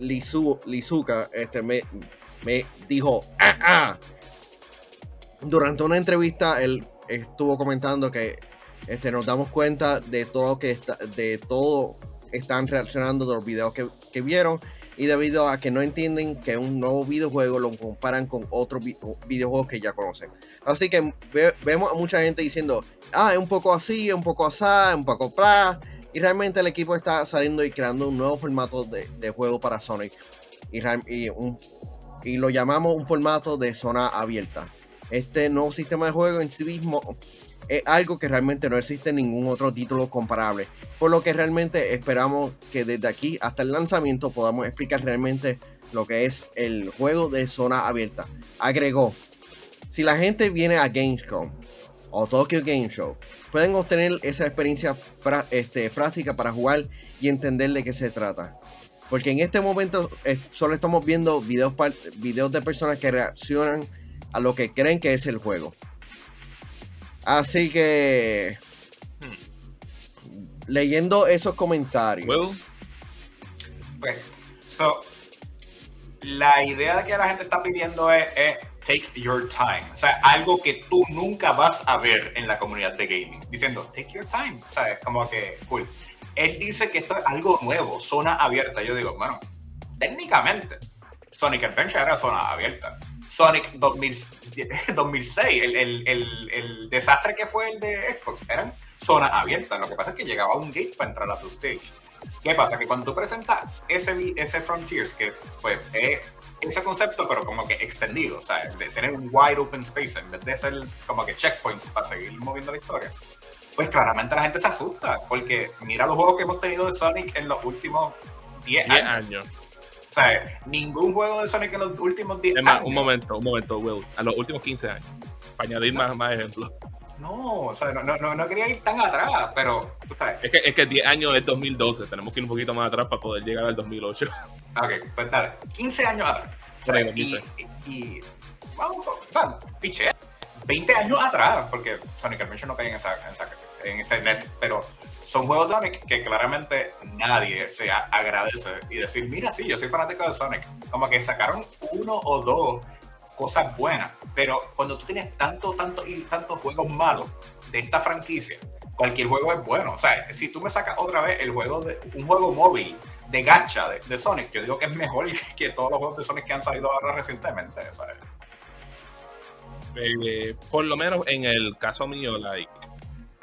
Lizu- Lizuka, este, me, me dijo, "Ah, ah". durante una entrevista, él estuvo comentando que este, nos damos cuenta de todo que está, de todo están reaccionando de los videos que, que vieron y debido a que no entienden que un nuevo videojuego lo comparan con otros vi- videojuegos que ya conocen. Así que ve- vemos a mucha gente diciendo, ah, es un poco así, es un poco así, un poco bla. Y realmente el equipo está saliendo y creando un nuevo formato de, juego para Sonic. Y, y lo llamamos un formato de zona abierta. Este nuevo sistema de juego en sí mismo es algo que realmente no existe en ningún otro título comparable. Por lo que realmente esperamos que desde aquí hasta el lanzamiento podamos explicar realmente lo que es el juego de zona abierta. Agregó, si la gente viene a Gamescom o Tokyo Game Show, pueden obtener esa experiencia este, práctica para jugar y entender de qué se trata. Porque en este momento eh, solo estamos viendo videos de personas que reaccionan a lo que creen que es el juego. Así que leyendo esos comentarios. Will, Pues, so, la idea que la gente está pidiendo es, es take your time. O sea, algo que tú nunca vas a ver en la comunidad de gaming. Diciendo, take your time. O sea, es como que, cool. Él dice que esto es algo nuevo, zona abierta. Yo digo, bueno, técnicamente, Sonic Adventure era zona abierta. Sonic 2000 2006, el, el- el- el desastre que fue el de Xbox, eran zona abierta. Lo que pasa es que llegaba un gate para entrar a tu stage. ¿Qué pasa? Que cuando tú presentas ese, ese Frontiers, que pues es ese concepto, pero como que extendido, o sea, de tener un wide open space en vez de ser como que checkpoints para seguir moviendo la historia, pues claramente la gente se asusta, porque mira los juegos que hemos tenido de Sonic en los últimos 10 10 años. años. O sea, ningún juego de Sonic en los últimos 10 Es más, años. un momento, un momento, Will. A los últimos 15 años. Para añadir más, más ejemplos. No, o sea, no, no, no, no quería ir tan atrás, pero tú sabes. Es que, es que 10 años es 2012. Tenemos que ir un poquito más atrás para poder llegar al 2008. Ok, pues dale, 15 años atrás. O sea, y, 15. y, y- vamos, vamos, piche. 20 años atrás, porque Sonic Adventure no cae en, esa, en, ese net, pero son juegos de Sonic que claramente nadie se agradece y decir, mira, sí, yo soy fanático de Sonic. Como que sacaron uno o dos cosas buenas, pero cuando tú tienes tanto, tanto y tantos juegos malos de esta franquicia, cualquier juego es bueno. O sea, si tú me sacas otra vez el juego de un juego móvil de gacha de, Sonic, yo digo que es mejor que todos los juegos de Sonic que han salido ahora recientemente. Eh, por lo menos en el caso mío, like,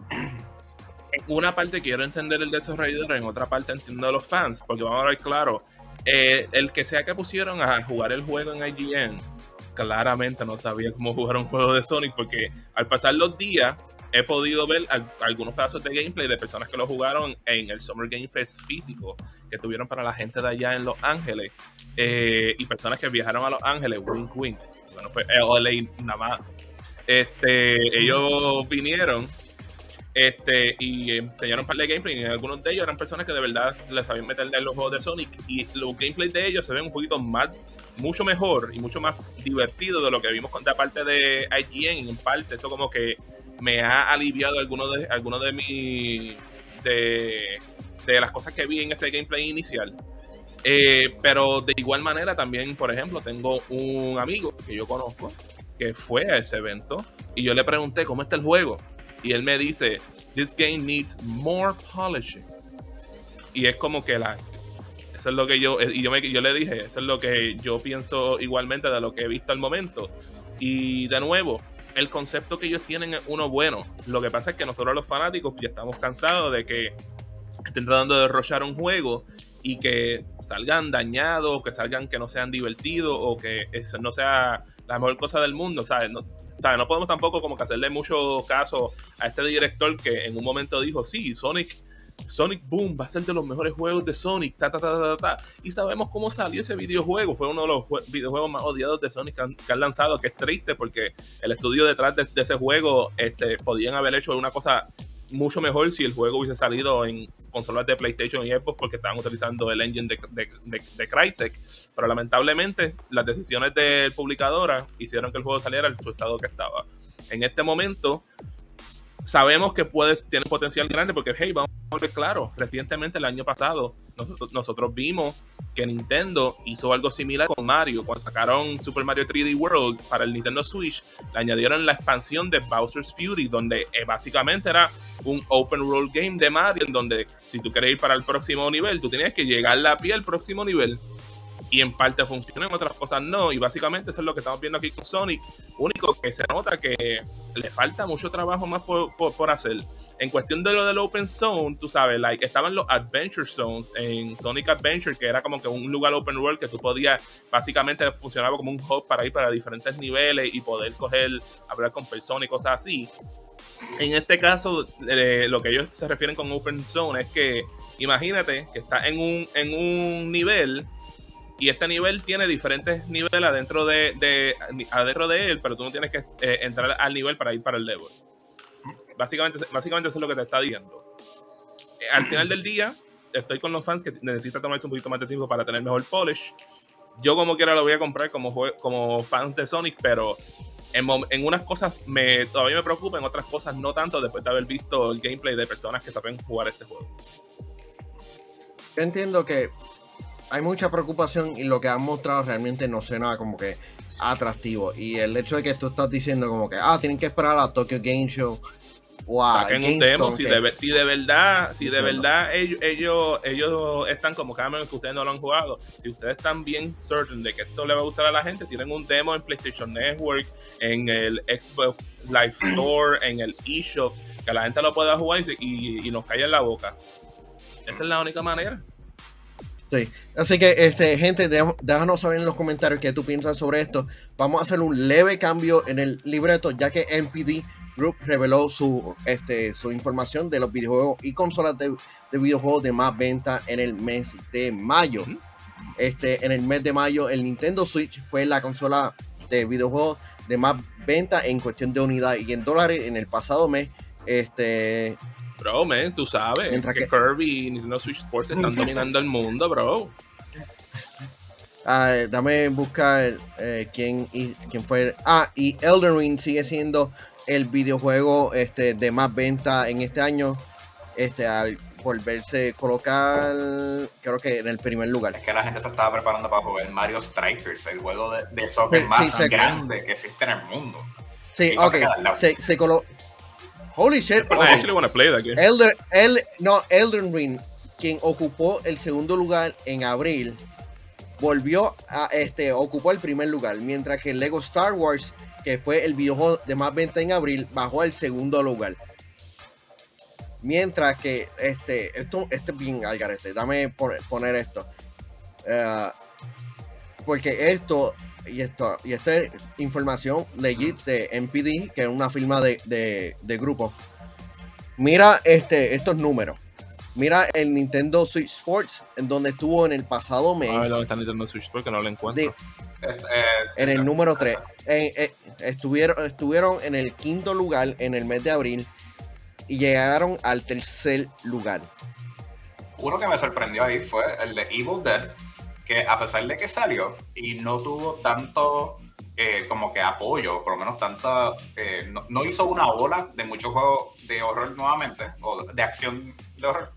en una parte quiero entender el desarrollador, en otra parte entiendo a los fans, porque vamos a ver claro, eh, el que sea que pusieron a jugar el juego en IGN, claramente no sabía cómo jugar un juego de Sonic, porque al pasar los días he podido ver algunos pedazos de gameplay de personas que lo jugaron en el Summer Game Fest físico que tuvieron para la gente de allá en Los Ángeles eh, y personas que viajaron a Los Ángeles, wink wink bueno, pues LA nada más. Este, ellos vinieron este, y enseñaron un par de gameplay y algunos de ellos eran personas que de verdad les sabían meterle en los juegos de Sonic y los gameplays de ellos se ven un poquito más mucho mejor y mucho más divertido de lo que vimos con la parte de IGN en parte. Eso como que me ha aliviado algunos de algunos de mi de, de las cosas que vi en ese gameplay inicial. Eh, pero de igual manera también, por ejemplo, tengo un amigo que yo conozco que fue a ese evento y yo le pregunté cómo está el juego y él me dice, this game needs more polishing. Y es como que la... Eso es lo que yo... Y yo, yo le dije, eso es lo que yo pienso igualmente de lo que he visto al momento. Y de nuevo, el concepto que ellos tienen es uno bueno. Lo que pasa es que nosotros los fanáticos ya estamos cansados de que estén tratando de derrochar un juego y que salgan dañados, que salgan que no sean divertidos o que eso no sea la mejor cosa del mundo, ¿sabes? No, No podemos tampoco como que hacerle mucho caso a este director que en un momento dijo, sí, Sonic, Sonic Boom va a ser de los mejores juegos de Sonic, ta, ta, ta, ta, ta. Y sabemos cómo salió ese videojuego, fue uno de los videojuegos más odiados de Sonic que han, lanzado, que es triste porque el estudio detrás de, ese juego este, podían haber hecho una cosa mucho mejor si el juego hubiese salido en consolas de PlayStation y Xbox porque estaban utilizando el engine de, de, Crytek. Pero lamentablemente las decisiones de publicadora hicieron que el juego saliera en su estado que estaba. En este momento sabemos que puedes, tiene potencial grande porque, hey, vamos a ver claro, recientemente el año pasado nosotros, vimos que Nintendo hizo algo similar con Mario. Cuando sacaron Super Mario 3D World para el Nintendo Switch, le añadieron la expansión de Bowser's Fury, donde eh, básicamente era un open world game de Mario, en donde si tú quieres ir para el próximo nivel, tú tenías que llegar a pie al próximo nivel y en parte funciona, en otras cosas no. Y básicamente eso es lo que estamos viendo aquí con Sonic. Único que se nota que le falta mucho trabajo más por, por, hacer. En cuestión de lo del Open Zone, tú sabes, like, estaban los Adventure Zones en Sonic Adventure, que era como que un lugar open world que tú podías, básicamente funcionaba como un hub para ir para diferentes niveles y poder coger, hablar con personas y cosas así. En este caso, eh, lo que ellos se refieren con Open Zone es que imagínate que estás en un, en un nivel y este nivel tiene diferentes niveles adentro de, de, adentro de él, pero tú no tienes que eh, entrar al nivel para ir para el level. Básicamente, básicamente eso es lo que te está diciendo. Eh, al final del día, estoy con los fans que necesitan tomarse un poquito más de tiempo para tener mejor polish. Yo como quiera lo voy a comprar como, como fans de Sonic, pero en, en, unas cosas me, todavía me preocupa, en otras cosas no tanto, después de haber visto el gameplay de personas que saben jugar este juego. Yo entiendo que hay mucha preocupación y lo que han mostrado realmente no suena como que atractivo. Y el hecho de que tú estás diciendo como que, ah, tienen que esperar a Tokyo Game Show a Saquen un demo, si, de, verdad, si de verdad ellos, ellos, están como cada vez que ustedes no lo han jugado, si ustedes están bien certain de que esto le va a gustar a la gente, tienen un demo en PlayStation Network, en el Xbox Live Store, en el eShop, que la gente lo pueda jugar y, y nos caiga en la boca. Esa es la única manera. Sí, así que este, gente, déjanos saber en los comentarios qué tú piensas sobre esto. Vamos a hacer un leve cambio en el libreto, ya que NPD Group reveló su, este, su información de los videojuegos y consolas de, videojuegos de más venta en el mes de mayo. Este, en el mes de mayo, el Nintendo Switch fue la consola de videojuegos de más venta en cuestión de unidad y en dólares en el pasado mes. Este, Bro, man, tú sabes que, Kirby y Nintendo Switch Sports están dominando el mundo, bro. Ah, dame buscar eh, quién, y, quién fue. Ah, y Elden Ring sigue siendo el videojuego este, de más venta en este año. Este, al volverse colocar, creo que en el primer lugar. Es que la gente se estaba preparando para jugar Mario Strikers, el juego de, de soccer más grande que existe en el mundo. Sí, ok. Se, se colocó. Holy shit. I actually play that game. Elder, el, no, Elden Ring, quien ocupó el segundo lugar en abril, volvió a este, ocupó el primer lugar, mientras que Lego Star Wars, que fue el videojuego de más venta en abril, bajó al segundo lugar. Mientras que este, esto, este es bien algarete, dame poner, esto. Eh, porque esto, y esto, y esta es información legit de NPD, que es una firma de, de, grupo. Mira este, estos números. Mira el Nintendo Switch Sports, en donde estuvo en el pasado mes. A ver dónde está Nintendo Switch Sports, que no lo encuentro. Eh, en el número 3. Eh, estuvieron, estuvieron en el quinto lugar en el mes de abril y llegaron al tercer lugar. Uno que me sorprendió ahí fue el de Evil Dead, que a pesar de que salió y no tuvo tanto eh, como que apoyo, por lo menos tanta, eh, no, hizo una ola de muchos juegos de horror nuevamente, o de acción de horror.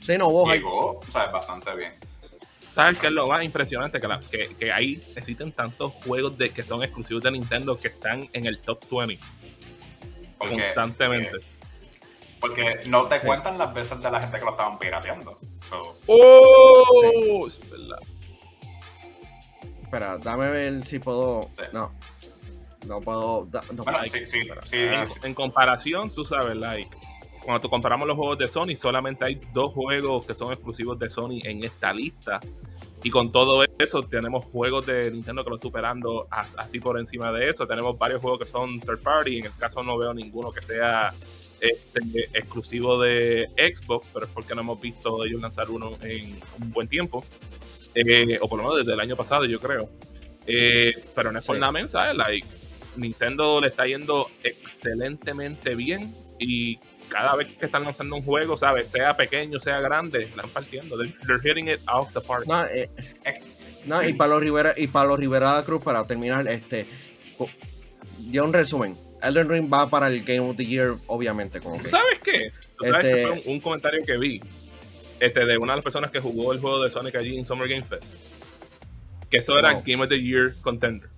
Sí, no, vos Llegó, o sea, bastante bien. ¿Sabes qué es lo más impresionante? Que, que, ahí existen tantos juegos de, que son exclusivos de Nintendo que están en el top 20 constantemente. Eh, porque no te cuentan las veces de la gente que lo estaban pirateando. ¡Oh! Es verdad. Espera, dame ver si puedo. No. No puedo. bueno, sí, sí, sí, En comparación, tú sabes, like, cuando comparamos los juegos de Sony, solamente hay dos juegos que son exclusivos de Sony en esta lista. Y con todo eso, tenemos juegos de Nintendo que lo superando así por encima de eso. Tenemos varios juegos que son third party. En el caso, no veo ninguno que sea este, exclusivo de Xbox, pero es porque no hemos visto ellos lanzar uno en un buen tiempo, eh, o por lo menos desde el año pasado, yo creo. Eh, pero no es por nada ¿sabes? Like, Nintendo le está yendo excelentemente bien y cada vez que están lanzando un juego, ¿sabes? Sea pequeño, sea grande, están partiendo. They're, hitting it off the park. No, eh, no y Pablo Rivera y Pablo Rivera Cruz para terminar, este, dio un resumen Elden Ring va para el Game of the Year, obviamente. Como ¿Sabes qué? Este... fue un, comentario que vi este, de una de las personas que jugó el juego de Sonic allí en Summer Game Fest. Que eso era Game of the Year contender.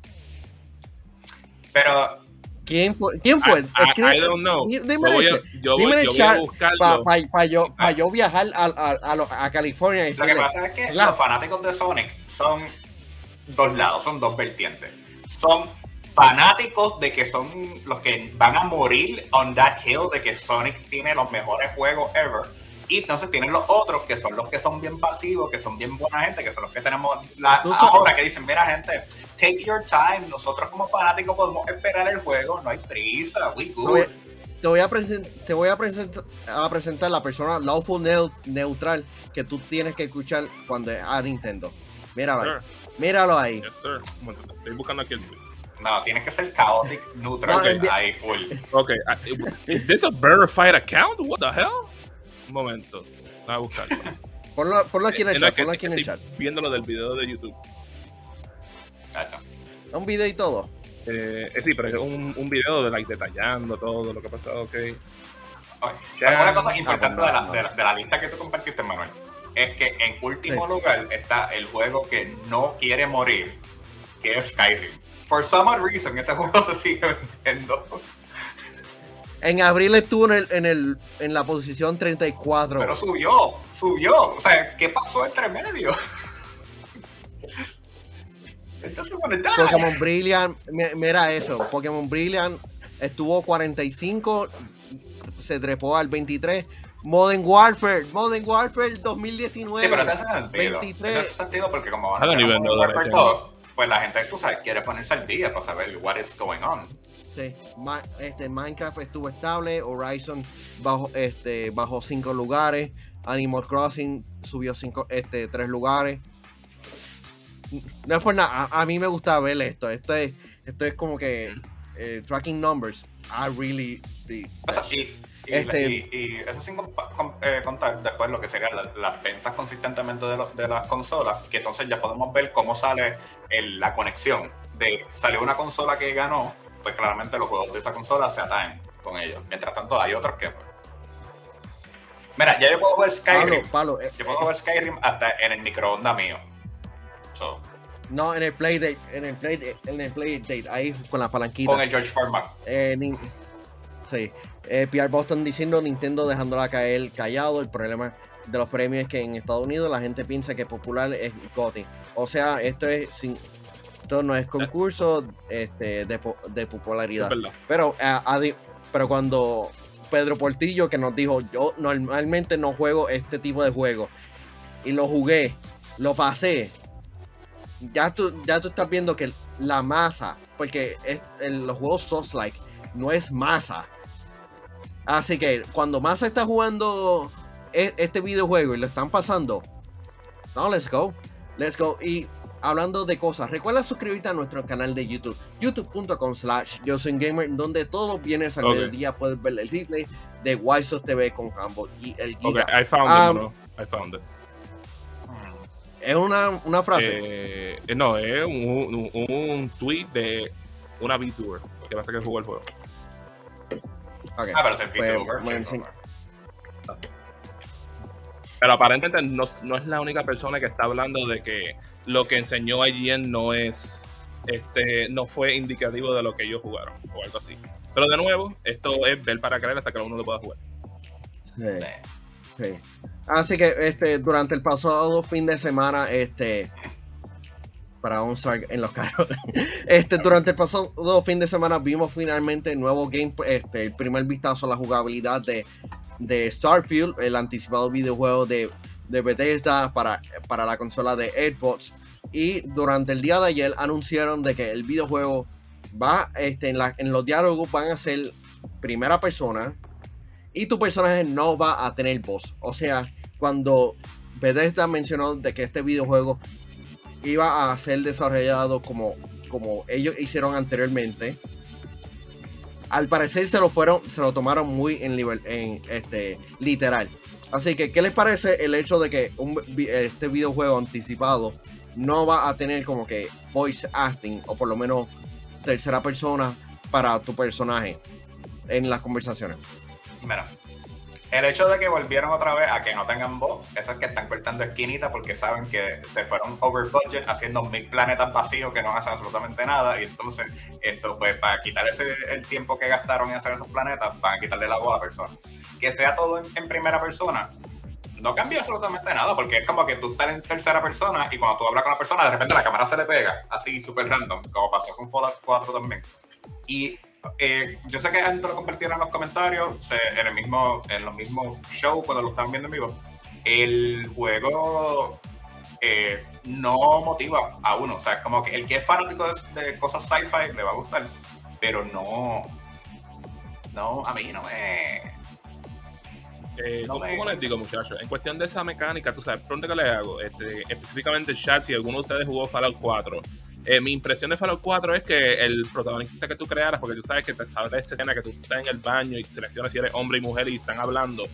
Pero. ¿Quién fue? ¿Quién fue? I, don't know. Dime, yo voy, el chat para yo, yo, viajar a, a, a, California. Y Lo que pasa es que los fanáticos de Sonic son dos lados, son dos vertientes. Son fanáticos de que son los que van a morir on that hill de que Sonic tiene los mejores juegos ever. Y entonces tienen los otros que son los que son bien pasivos, que son bien buena gente, que son los que tenemos la, ahora que dicen, mira gente, take your time, nosotros como fanáticos podemos esperar el juego, no hay prisa, we good. Te voy a, te voy a, presentar a presentar la persona lawful neutral que tú tienes que escuchar cuando es a Nintendo. Míralo ahí. Míralo ahí. estoy buscando aquí el no, tienes que ser chaotic neutral. Ahí, full. Ok, ¿is this a verified account? What the hell? Un momento, voy a buscarlo. Ponlo, ponlo aquí en el chat, ponlo aquí en el chat. Viéndolo del video de YouTube. Cacho. ¿Un video y todo? Eh, eh, sí, pero es un, un video de like, detallando todo lo que ha pasado, ok. okay. Una cosa importante de, la, de, la, lista que tú compartiste, Manuel, es que en último lugar está el juego que no quiere morir, que es Skyrim for some odd reason, ese juego se sigue vendiendo. En abril estuvo en, el, en, el, en la posición 34. Pero subió, subió. O sea, ¿qué pasó entre medio? Entonces, bueno, Pokémon Brilliant, mira eso. Pokémon Brilliant estuvo 45, se trepó al 23. Modern Warfare, Modern Warfare 2019. Sí, pero ese hace sentido. 23. Ese hace sentido porque como van a hacer Modern Warfare todo, pues la gente, tú sabes, quiere ponerse al día para saber what is going on. Sí, este, Minecraft estuvo estable, Horizon bajo, este, bajó cinco lugares, Animal Crossing subió cinco, este, tres lugares. No es por nada, a, mí me gusta ver esto. Esto es, esto es como que eh, tracking numbers. I really y, Y, Este- y- y eso sin eh, contar después lo que serían la- las ventas consistentemente de, lo- de las consolas, que entonces ya podemos ver cómo sale el- la conexión de salió una consola que ganó, pues claramente los juegos de esa consola se ataen con ellos. Mientras tanto hay otros que... pues, Mira, ya yo puedo jugar Palo, Skyrim. palo. eh, Yo puedo jugar Skyrim hasta en el microondas mío. So, No, en el Playdate, en el Play, en el Playdate, ahí con la palanquita. con el George Format. Eh, sí. Eh, PR Boston diciendo Nintendo dejándola caer callado. El problema de los premios es que en Estados Unidos la gente piensa que popular es GOTY. O sea, esto es sin, esto no es concurso este, de, de popularidad. Pero, eh, pero cuando Pedro Portillo que nos dijo, yo normalmente no juego este tipo de juego y lo jugué, lo pasé. Ya tú, ya tú estás viendo que la masa, porque es, en los juegos Souls like no es masa. Así que cuando masa está jugando e- este videojuego y lo están pasando, no, let's go, let's go. Y hablando de cosas, recuerda suscribirte a nuestro canal de YouTube, youtube.com slash yo soy gamer, donde todos los viernes al Ok. mediodía puedes ver el replay de Wiseau TV con Rambo y el Ok, Giga. I found Um, it, bro. I found it. Es una, una frase. Eh, eh, no, es un, un, un tweet de una VTuber que pasa que jugó el juego. Ok. Ah, pero es el Pues, bueno, sí, no, Pero aparentemente no, no es la única persona que está hablando de que lo que enseñó IGN no es este no fue indicativo de lo que ellos jugaron o algo así. Pero de nuevo, esto es ver para creer hasta que uno lo pueda jugar. Sí. Sí. Sí. Así que este, durante el pasado fin de semana, este. Para un start en los carros. Este, durante el pasado fin de semana vimos finalmente el nuevo game, este, el primer vistazo a la jugabilidad de, de Starfield, el anticipado videojuego de, de Bethesda para, para la consola de Xbox. Y durante el día de ayer anunciaron de que el videojuego va, este, en, la- en los diálogos van a ser primera persona, y tu personaje no va a tener voz. O sea, cuando Bethesda mencionó de que este videojuego iba a ser desarrollado como, como ellos hicieron anteriormente, al parecer se lo fueron, se lo tomaron muy en, en este literal. Así que, ¿qué les parece el hecho de que este videojuego anticipado no va a tener como que voice acting o por lo menos tercera persona para tu personaje en las conversaciones? Mira, el hecho de que volvieron otra vez a que no tengan voz, esos que están cortando esquinitas porque saben que se fueron over budget haciendo mil planetas vacíos que no hacen absolutamente nada. Y entonces, esto, pues, para quitar ese, el tiempo que gastaron en hacer esos planetas, van a quitarle la voz a la persona. Que sea todo en, en primera persona, no cambia absolutamente nada, porque es como que tú estás en tercera persona y cuando tú hablas con la persona, de repente la cámara se le pega, así súper random, como pasó con Fallout 4 también. Y eh, yo sé que antes lo compartieron en los comentarios, se- en el mismo, en los mismos shows cuando lo estaban viendo en vivo. El juego eh, no motiva a uno, o sea, como que el que es fanático de, de cosas sci-fi le va a gustar, pero no, no, a mí no me, Eh, No ¿Cómo, les digo, muchachos? En cuestión de esa mecánica, tú sabes, ¿por dónde que le hago? Este, específicamente el chat, si alguno de ustedes jugó Fallout 4. Eh, mi impresión de Fallout 4 es que el protagonista que tú crearas, porque tú sabes que te esa escena que tú estás en el baño y seleccionas si eres hombre y mujer y están hablando.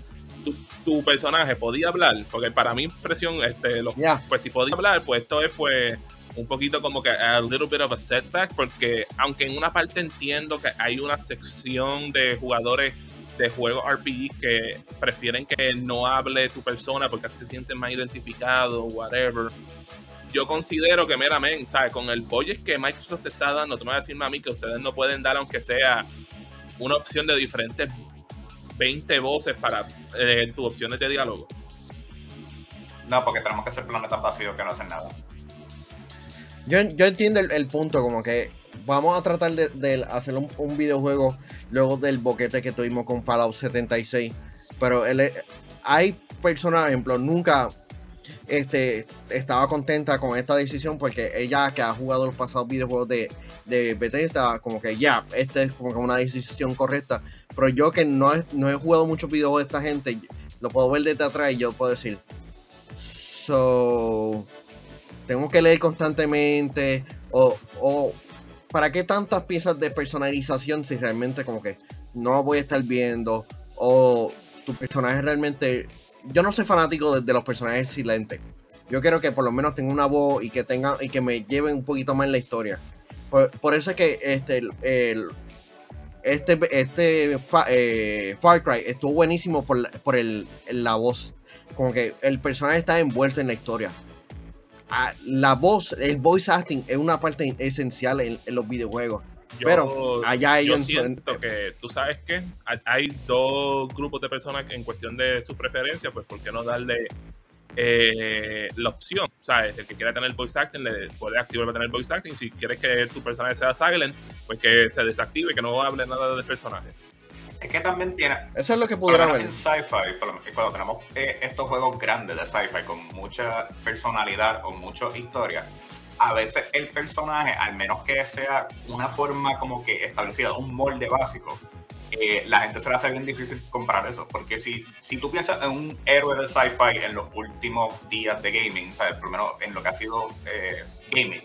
Tu, tu personaje podía hablar, porque para mi impresión, este, los, pues si podía hablar, pues esto es pues un poquito como que a little bit of a setback, porque aunque en una parte entiendo que hay una sección de jugadores de juegos RPG que prefieren que no hable tu persona porque así se sienten más identificados, whatever. Yo considero que meramente, ¿sabes? Con el budget que Microsoft te está dando, tú me vas a decir, mami, que ustedes no pueden dar, aunque sea una opción de diferentes 20 voces para eh, tus opciones de diálogo. no, porque tenemos que hacer planetas vacíos que no hacen nada. Yo, yo entiendo el, el punto, como que vamos a tratar de, de hacer un, un videojuego luego del boquete que tuvimos con Fallout 76. Pero hay personas, por ejemplo, nunca este, estaba contenta con esta decisión porque ella que ha jugado los pasados videojuegos de, de Bethesda, como que ya, esta es como que una decisión correcta. Pero yo que no he, no he jugado muchos videojuegos de esta gente, lo puedo ver desde atrás y yo puedo decir, so, tengo que leer constantemente o, o para qué tantas piezas de personalización si realmente como que no voy a estar viendo o tu personaje realmente... Yo no soy fanático de, los personajes silentes. Yo quiero que por lo menos tenga una voz y que tenga y que me lleven un poquito más en la historia. Por, eso es que este el, este este eh, Far Cry estuvo buenísimo por, por el, la voz. Como que el personaje está envuelto en la historia. Ah, La voz, el voice acting es una parte esencial en, en los videojuegos. Yo- Pero allá yo ellos en su- siento que tú sabes que hay dos grupos de personas que en cuestión de su preferencia, pues ¿por qué no darle eh, la opción? ¿Sabes? El que quiera tener voice acting le puede activar para tener voice acting. Si quieres que tu personaje sea silent, pues que se desactive, que no hable nada del personaje. Es que también tiene, Eso es lo que pudiera ver. en sci-fi, por lo menos cuando tenemos eh, estos juegos grandes de sci-fi con mucha personalidad o mucha historia, a veces el personaje, al menos que sea una forma como que establecida, un molde básico, eh, la gente se le hace bien difícil comprar eso. Porque si, si tú piensas en un héroe de sci-fi en los últimos días de gaming, ¿sabes? por lo menos en lo que ha sido eh, gaming,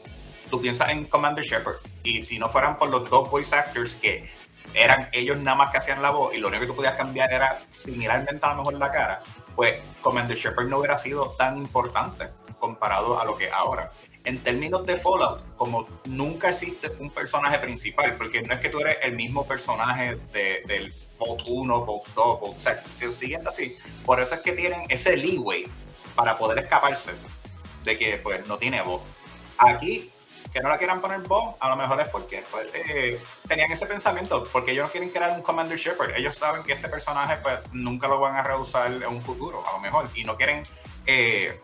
tú piensas en Commander Shepard. Y si no fueran por los dos voice actors que eran ellos nada más que hacían la voz y lo único que tú podías cambiar era similarmente a lo mejor la cara, pues Commander Shepard no hubiera sido tan importante comparado a lo que ahora. En términos de Fallout, como nunca existe un personaje principal, porque no es que tú eres el mismo personaje de- del Vault 1, Vault 2, Vault, o sea, si- siguiendo así, por eso es que tienen ese leeway para poder escaparse de que pues no tiene voz. Aquí, que no la quieran poner voz, a lo mejor es porque pues, eh, tenían ese pensamiento, porque ellos no quieren crear un Commander Shepard. Ellos saben que este personaje pues nunca lo van a rehusar en un futuro, a lo mejor, y no quieren eh,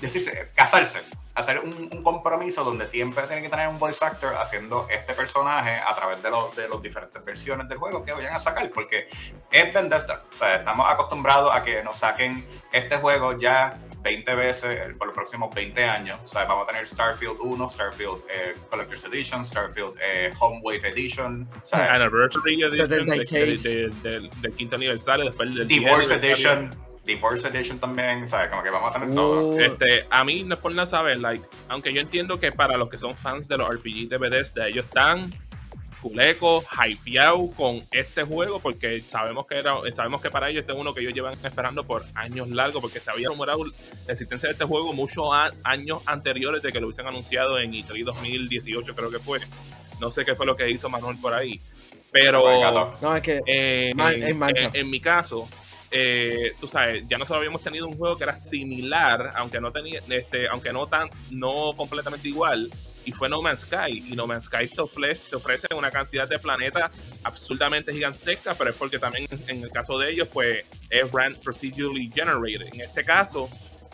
decirse, casarse, hacer un, un compromiso donde siempre tienen que tener un voice actor haciendo este personaje a través de, los de las diferentes versiones del juego que vayan a sacar, porque es Bethesda. O sea, estamos acostumbrados a que nos saquen este juego ya 20 veces eh, por los próximos 20 años. O sea, vamos a tener Starfield 1, Starfield eh, Collector's Edition, Starfield eh, Homewave Edition, o sea, Anniversary Edition de- 76. de- de- del, del quinto aniversario, después del 10 Divorce aniversario. Edition, Divorce Edition también, sea, como que vamos a tener todo. Uh, Este, a mí no es por nada saber, like, aunque yo entiendo que para los que son fans de los RPG de Bethesda, ellos están culecos, hypeados con este juego, porque sabemos que era, sabemos que para ellos este es uno que ellos llevan esperando por años largos, porque se había rumorado la existencia de este juego muchos a- años anteriores de que lo hubiesen anunciado en E E3 2018, creo que fue. No sé qué fue lo que hizo Manuel por ahí. Pero no, es que eh, Man- en, en- en mi caso, eh, tú sabes, ya nosotros habíamos tenido un juego que era similar, aunque no tenía, este, aunque no tan, no completamente igual, y fue No Man's Sky. Y No Man's Sky te ofrece, te ofrece una cantidad de planetas absurdamente gigantesca, pero es porque también en el caso de ellos, pues es rand procedurally generated. En este caso,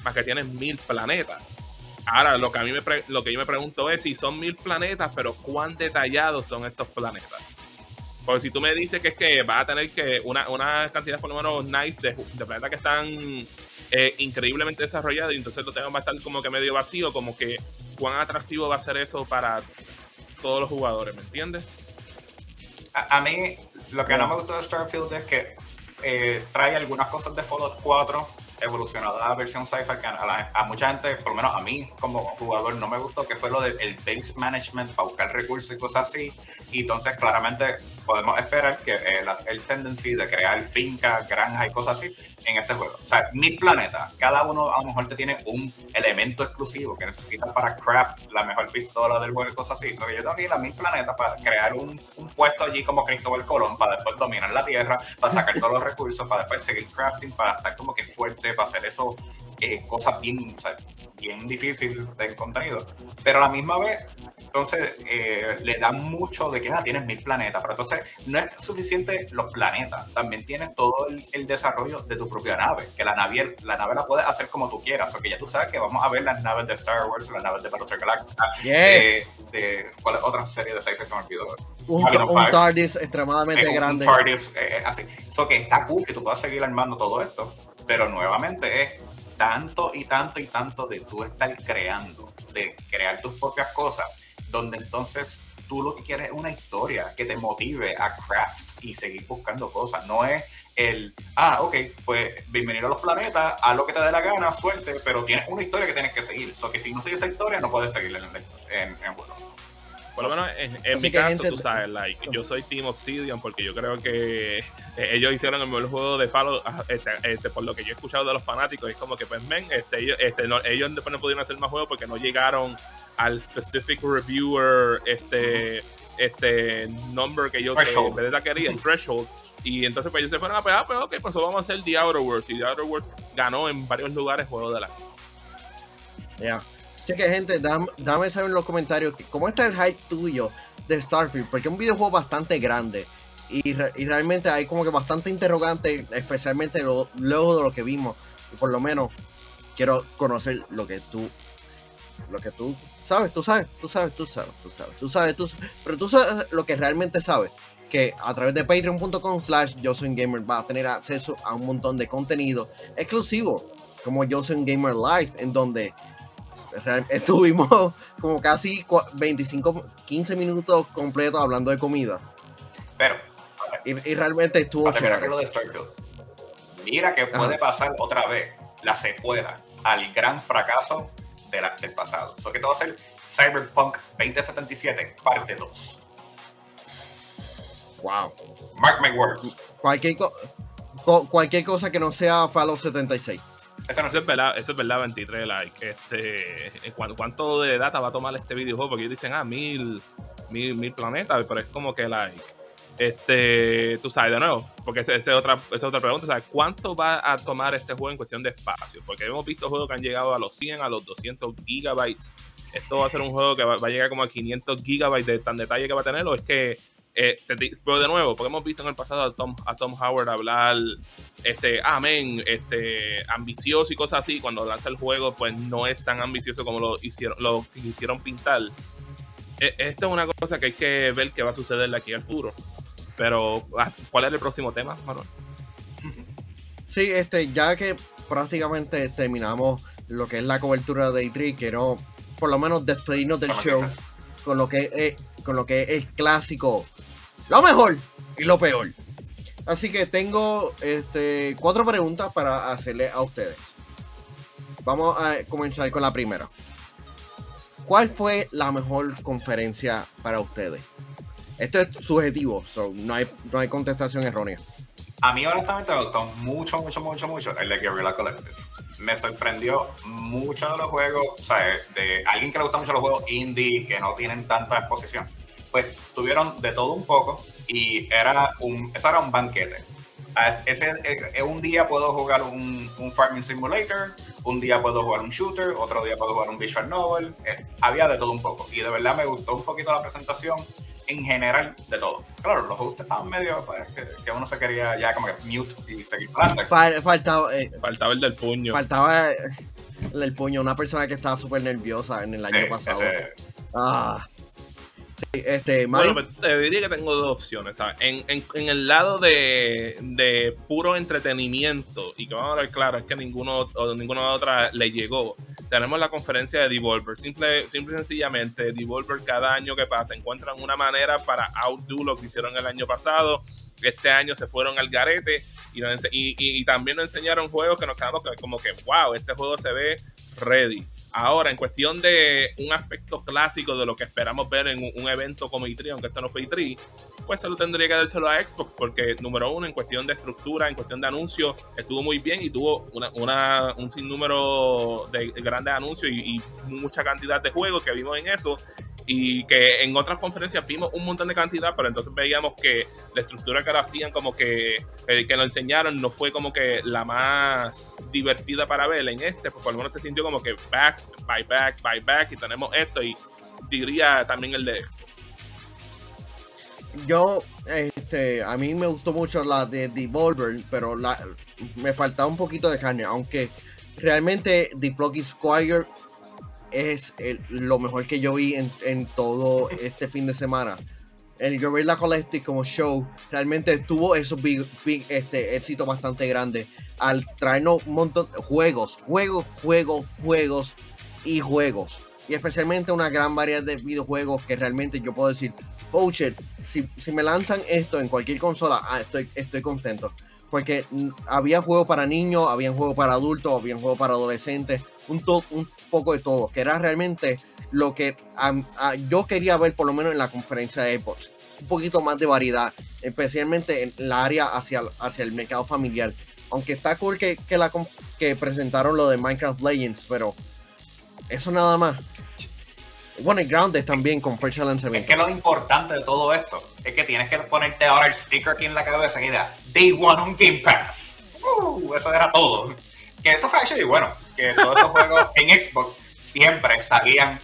más que tienes mil planetas. Ahora, lo que a mí me lo que yo me pregunto es si son mil planetas, pero cuán detallados son estos planetas. Porque si tú me dices que es que vas a tener que una, una cantidad por lo menos nice de, de planetas que están eh, increíblemente desarrollados y entonces lo tengo estar como que medio vacío, como que cuán atractivo va a ser eso para todos los jugadores, ¿me entiendes? A, mí, lo que no me gustó de Starfield es que eh, trae algunas cosas de Fallout 4 evolucionadas a la versión sci-fi que a, mucha gente, por lo menos a mí como jugador, no me gustó, que fue lo del el base management para buscar recursos y cosas así. Y entonces claramente podemos esperar que eh, la- el tendency de crear fincas, granjas y cosas así en este juego. O sea, mil planetas, cada uno a lo mejor te tiene un elemento exclusivo que necesitas para craft la mejor pistola del juego y cosas así. So, yo tengo que ir a mil planetas para crear un, un puesto allí como Cristóbal Colón, para después dominar la Tierra, para sacar todos los recursos, para después seguir crafting, para estar como que fuerte, para hacer eso, eh, cosas bien, o sea, bien difícil de contenido. Pero a la misma vez, entonces eh, le dan mucho de que ah, tienes mil planetas, pero entonces no es suficiente los planetas, también tienes todo el, el desarrollo de tu propia nave, que la nave, la nave la puedes hacer como tú quieras, o que ya tú sabes que vamos a ver las naves de Star Wars, las naves de Battlestar Galactica, Yes. eh, de cuál es otra serie de sci-fi se me olvidó. un. TARDIS Eh, extremadamente un- grande. Un TARDIS, eh, así. Eso que está cool que tú puedas seguir armando todo esto, pero nuevamente es tanto y tanto y tanto de tú estar creando, de crear tus propias cosas, donde entonces tú lo que quieres es una historia que te motive a craft y seguir buscando cosas. No es el, ah, ok, pues bienvenido a los planetas, haz lo que te dé la gana, suerte, pero tienes una historia que tienes que seguir. So que si no sigues esa historia, no puedes seguir en, en, en juego. Por lo menos en, mi caso, tú sabes, like, yo soy Team Obsidian porque yo creo que eh, ellos hicieron el mejor juego de Fallout, este, este, por lo que yo he escuchado de los fanáticos, es como que, pues, men, este, ellos, este, no, ellos después no pudieron hacer más juegos porque no llegaron al specific reviewer, este, este number que yo de quería, el threshold. Y entonces pues ellos se fueron a pegar, pero pues, ok, pues vamos a hacer The Outer Worlds. Y The Outer Worlds ganó en varios lugares juego de la. Ya. Así que gente, dame, saber en los comentarios cómo está el hype tuyo de Starfield, porque es un videojuego bastante grande. Y, realmente hay como que bastante interrogante, especialmente luego de lo que vimos. Y por lo menos quiero conocer lo que tú, lo que tú sabes, tú sabes, tú sabes, tú sabes, tú sabes, tú sabes, tú sabes, pero tú sabes lo que realmente sabes que a través de patreon.com slash yo soy gamer va a tener acceso a un montón de contenido exclusivo como yo soy gamer live en donde estuvimos como casi 25 15 minutos completos hablando de comida. Pero y, realmente estuvo chévere. mira que puede pasar otra vez la secuela al gran fracaso del pasado eso que te va a ser Cyberpunk 2077 parte 2 Wow. Mark my words. Cualquier, cualquier cosa que no sea Fallout 76. Eso, no es verdad, eso es verdad, 23 like. Este, ¿Cuánto de data va a tomar este videojuego? Porque ellos dicen, ah, mil, mil, mil planetas, pero es como que like. Este, tú sabes, de nuevo, porque esa es otra, esa otra pregunta, ¿sabes? ¿cuánto va a tomar este juego en cuestión de espacio? Porque hemos visto juegos que han llegado a los 100, a los 200 gigabytes. Esto va a ser un juego que va, a llegar como a 500 gigabytes de tan detalle que va a tener, o es que eh, pero de nuevo, porque hemos visto en el pasado a Tom, a Tom Howard hablar, este, amén, este, ambicioso y cosas así. Cuando lanza el juego, pues no es tan ambicioso como lo hicieron, lo hicieron pintar. E, esta es una cosa que hay que ver qué va a suceder de aquí al futuro. Pero, ah, ¿cuál es el próximo tema, Manuel? Sí, este, ya que prácticamente terminamos lo que es la cobertura de E3, quiero por lo menos despedirnos del show con lo que es, con lo que es el clásico lo mejor y lo peor. Así que tengo este, cuatro preguntas para hacerle a ustedes. Vamos a comenzar con la primera. ¿Cuál fue la mejor conferencia para ustedes? Esto es subjetivo, no, hay, no hay contestación errónea. A mí honestamente me gustó mucho, mucho, mucho, mucho el de Guerrilla Collective. Me sorprendió mucho de los juegos, o sea, de alguien que le gusta mucho los juegos indie, que no tienen tanta exposición pues tuvieron de todo un poco y era un, eso era un banquete. Ese, eh, un día puedo jugar un, un, Farming Simulator, un día puedo jugar un shooter, otro día puedo jugar un visual novel. Eh, había de todo un poco. Y de verdad me gustó un poquito la presentación en general de todo. Claro, los hosts estaban medio pues, que, uno se quería ya como que mute y seguir faltaba, eh, faltaba el del puño. Faltaba el, puño, una persona que estaba súper nerviosa en el año pasado. Ah. Este, Bueno, pues, te diría que tengo dos opciones. En, el lado de, puro entretenimiento, y que vamos a ver claro, es que ninguno o ninguna otra le llegó. Tenemos la conferencia de Devolver. Simple, simple y sencillamente, Devolver cada año que pasa encuentran una manera para outdo lo que hicieron el año pasado. Este año se fueron al garete y, y también nos enseñaron juegos que nos quedamos como que, wow, este juego se ve ready. Ahora, en cuestión de un aspecto clásico de lo que esperamos ver en un, evento como E3, aunque esto no fue E3, pues se lo tendría que dárselo a Xbox, porque número uno, en cuestión de estructura, en cuestión de anuncios, estuvo muy bien y tuvo una, un sinnúmero de grandes anuncios y, y, mucha cantidad de juegos que vimos en eso y que en otras conferencias vimos un montón de cantidad, pero entonces veíamos que la estructura que lo hacían, como que, eh, que lo enseñaron, no fue como que la más divertida para ver. En este, pues por lo se sintió como que back, by back, by back, y tenemos esto, y diría también el de Xbox. Yo, este, a mí me gustó mucho la de Devolver, pero me faltaba un poquito de carne, aunque realmente The Squire es lo mejor que yo vi en, todo este fin de semana. El Gorilla Collective como show realmente tuvo esos big, este, éxito bastante grande al traernos un montón de juegos, juegos, juegos, juegos y juegos. Y especialmente una gran variedad de videojuegos que realmente yo puedo decir, oh si, si me lanzan esto en cualquier consola, ah, estoy, estoy contento porque había juegos para niños, había juegos para adultos, había juegos para adolescentes, un, un poco de todo, que era realmente lo que am- a- yo quería ver por lo menos en la conferencia de Xbox. Un poquito más de variedad, especialmente en la área hacia, hacia el mercado familiar. Aunque está cool que, que, la, que presentaron lo de Minecraft Legends, pero eso nada más. Bueno, y Grounded también con fecha de Es lanzamiento. que lo importante de todo esto es que tienes que ponerte ahora el sticker aquí en la cabeza y da Day One on Game Pass. Uh, eso era todo. Que eso fue actually bueno. Que todos estos juegos en Xbox siempre salían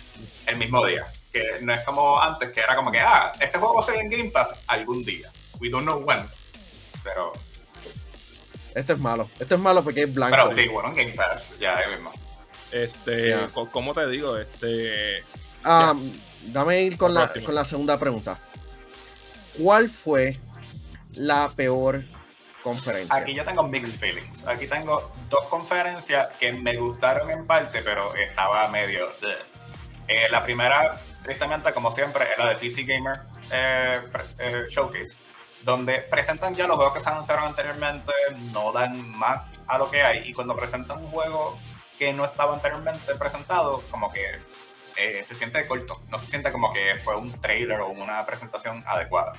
el mismo día. Que no es como antes, que era como que, ah, este juego va a salir en Game Pass algún día. We don't know when. Pero, Esto es malo. Esto es malo porque es blanco. pero Day One on Game Pass, ya es mismo. Este, ¿cómo te digo? Este, Ah, dame ir con La con la segunda pregunta. ¿Cuál fue la peor conferencia? Aquí yo tengo mixed feelings. Aquí tengo dos conferencias que me gustaron en parte, pero estaba medio. Eh, la primera, tristemente, como siempre, es la de PC Gamer eh, eh, Showcase, donde presentan ya los juegos que se anunciaron anteriormente, no dan más a lo que hay, y cuando presentan un juego que no estaba anteriormente presentado, como que eh, se siente corto, no se siente como que fue un trailer o una presentación adecuada.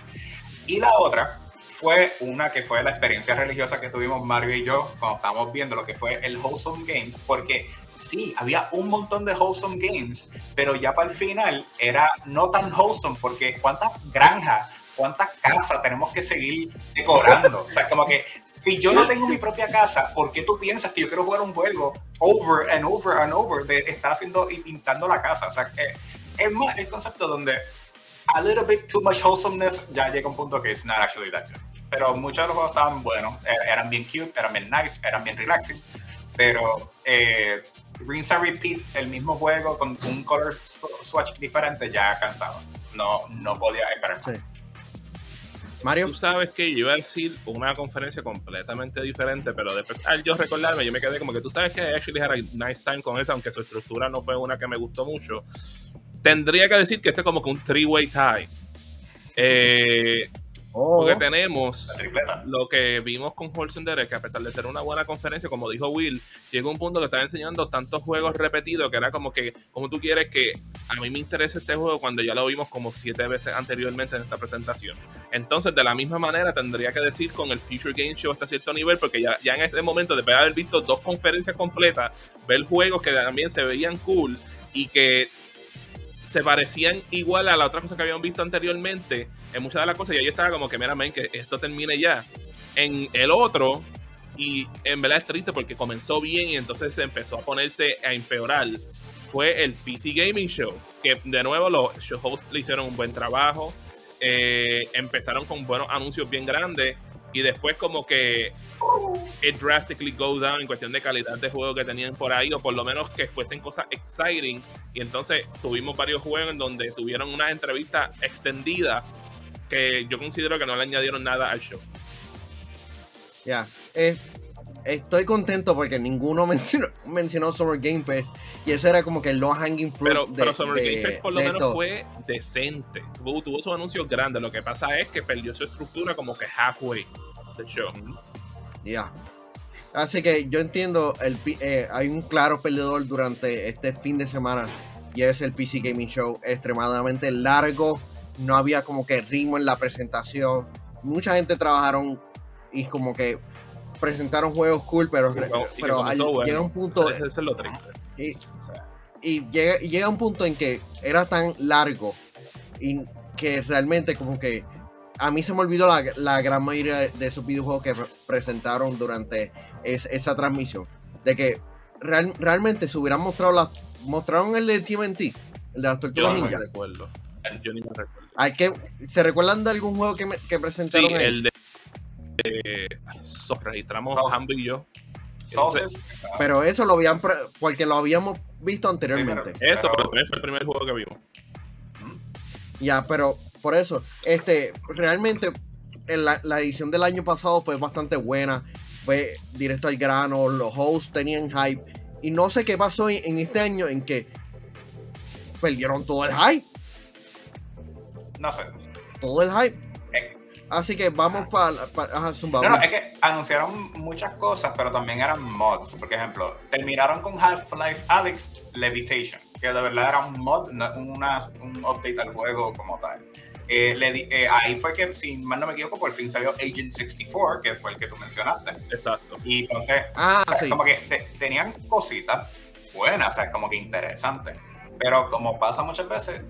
Y la otra fue una que fue la experiencia religiosa que tuvimos Mario y yo cuando estábamos viendo lo que fue el Wholesome Games, porque sí, había un montón de Wholesome Games, pero ya para el final era no tan wholesome, porque cuántas granjas, cuántas casas tenemos que seguir decorando. O sea, como que si yo no tengo mi propia casa, ¿por qué tú piensas que yo quiero jugar un juego over and over and over de estar haciendo y pintando la casa? O sea, que es más el concepto donde a little bit too much wholesomeness ya llega a un punto que it's not actually that good. Pero muchos de los juegos estaban buenos, er- eran bien cute, eran bien nice, eran bien relaxing, pero eh, rinse and repeat el mismo juego con un color sw- swatch diferente ya cansado. No, no podía esperar. Sí. Mario, Tú sabes que yo iba a decir una conferencia completamente diferente, pero después al yo recordarme, yo me quedé como que tú sabes que actually had a nice time con esa, aunque su estructura no fue una que me gustó mucho. Tendría que decir que este es como que un three-way tie. Eh, oh, porque tenemos lo que vimos con Horse Derek, que a pesar de ser una buena conferencia, como dijo Will, llegó un punto que estaba enseñando tantos juegos repetidos que era como que, como tú quieres que a mí me interese este juego cuando ya lo vimos como siete veces anteriormente en esta presentación. Entonces, de la misma manera, tendría que decir con el Future Game Show hasta cierto nivel, porque ya, ya en este momento, después de haber visto dos conferencias completas, ver juegos que también se veían cool y que se parecían igual a la otra cosa que habíamos visto anteriormente en muchas de las cosas y ahí estaba como que mira men, que esto termine ya en el otro y en verdad es triste porque comenzó bien y entonces se empezó a ponerse a empeorar fue el PC Gaming Show que de nuevo los show hosts le hicieron un buen trabajo eh, empezaron con buenos anuncios bien grandes y después como que it drastically goes down en cuestión de calidad de juego que tenían por ahí, o por lo menos que fuesen cosas exciting. Y entonces tuvimos varios juegos en donde tuvieron una entrevista extendida que yo considero que no le añadieron nada al show. ya. Eh, estoy contento porque ninguno mencionó, mencionó Summer Game Fest y ese era como que el low hanging fruit Pero, de, pero Summer de- Game Fest por lo menos esto. fue decente. Tuvo, tuvo sus anuncios grandes. Lo que pasa es que perdió su estructura como que halfway del show. Ya. Así que yo entiendo, el, eh, hay un claro perdedor durante este fin de semana y es el PC Gaming Show extremadamente largo. No había como que ritmo en la presentación. Mucha gente trabajaron y como que presentaron juegos cool, pero, pero al- bueno. llega un punto Ese, ese es lo triste. y, O sea, y llega, y llega un punto en que era tan largo y que realmente como que a mí se me olvidó la, la gran mayoría de esos videojuegos que re- presentaron durante es- esa transmisión. De que real- realmente se hubieran mostrado la, mostraron el de TMNT, el de las yo tortugas no me ninja. Yo ni me recuerdo. Hay que, ¿Se recuerdan de algún juego que, me- que presentaron el de. De ay, so, registramos Sauce. Hambo y yo. Pero eso lo habían, porque lo habíamos visto anteriormente. Sí, Eso, Pero- pero también fue el primer juego que vimos. Ya, pero por eso, este, realmente en la, la edición del año pasado fue bastante buena, fue directo al grano, los hosts tenían hype, y no sé qué pasó en, en este año en que perdieron todo el hype, no sé. todo el hype. Así que vamos para, ajá, Zumba, No, no, es que anunciaron muchas cosas, pero también eran mods. Por ejemplo, terminaron con Half-Life Alex Levitation. que de verdad era un mod, no una, un update al juego como tal. Eh, le di- eh, ahí fue que, si mal no me equivoco, por fin salió Agent 64, que fue el que tú mencionaste. Exacto. Y entonces, Ah, o sea, sí. como que te- tenían cositas buenas, o sea, como que interesantes. Pero como pasa muchas veces,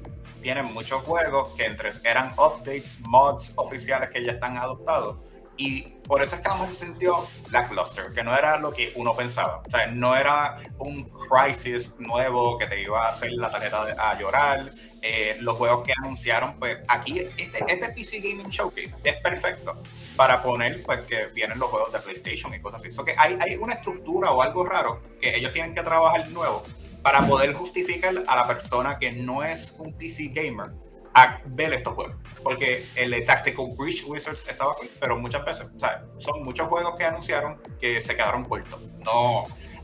tienen muchos juegos que entre eran updates, mods oficiales que ya están adoptados. Y por eso es que mejor se sintió lackluster, que no era lo que uno pensaba. O sea, no era un crisis nuevo que te iba a hacer la tarjeta a llorar. Eh, los juegos que anunciaron, pues aquí, este, este PC Gaming Showcase es perfecto para poner pues que vienen los juegos de PlayStation y cosas así. So que hay, hay una estructura o algo raro que ellos tienen que trabajar nuevo para poder justificar a la persona que no es un PC gamer a ver estos juegos. Porque el Tactical Breach Wizards estaba aquí, pero muchas veces, o sea, son muchos juegos que anunciaron que se quedaron cortos. No,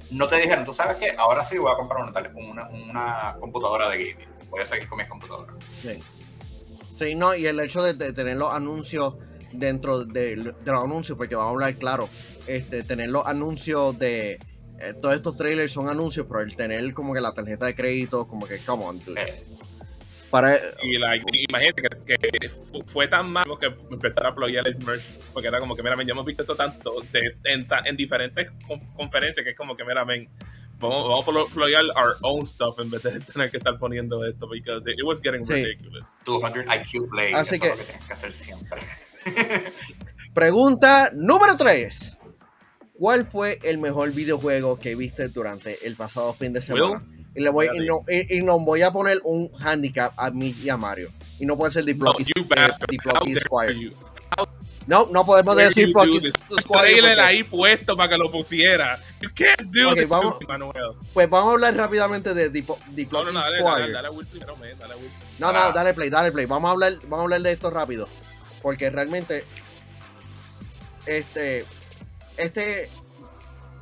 no te dijeron, tú sabes qué, ahora sí voy a comprar una, una, una computadora de gaming. Voy a seguir con mis computadoras. Sí. Sí, no, y el hecho de, de tener los anuncios dentro de, de los anuncios, porque vamos a hablar claro, este, tener los anuncios de eh, todos estos trailers son anuncios, pero el tener como que la tarjeta de crédito, como que, come on, dude. Eh, Para, Y like, imagínate que, que fu- fue tan malo que empezar a ployar el merch. Porque era como que, mira, men, ya hemos visto esto tanto de- en, en diferentes con- conferencias que es como que, mira, men, vamos, vamos a plo- ployar our own stuff en vez de tener que estar poniendo esto. Because it, it was getting Sí. ridiculous. 200 IQ Play, Así eso que- es lo que tienes que hacer siempre. pregunta número 3. ¿Cuál fue el mejor videojuego que viste durante el pasado fin de semana? Y, le voy, y, no, y, y nos voy a poner un handicap a mí y a Mario. Y no puede ser No, Diplocky dare Squire. No, no podemos decir Diplocky? Squire. Ahí puesto para que lo pusiera. You can't do Ok, this, vamos- Manuel. Pues vamos a hablar rápidamente de No, no, Diplocky no, dale, Squire. dale, dale primero, dale. No, no, Ah. dale play, dale play. Vamos a hablar, vamos a hablar de esto rápido. Porque realmente. Este. Este.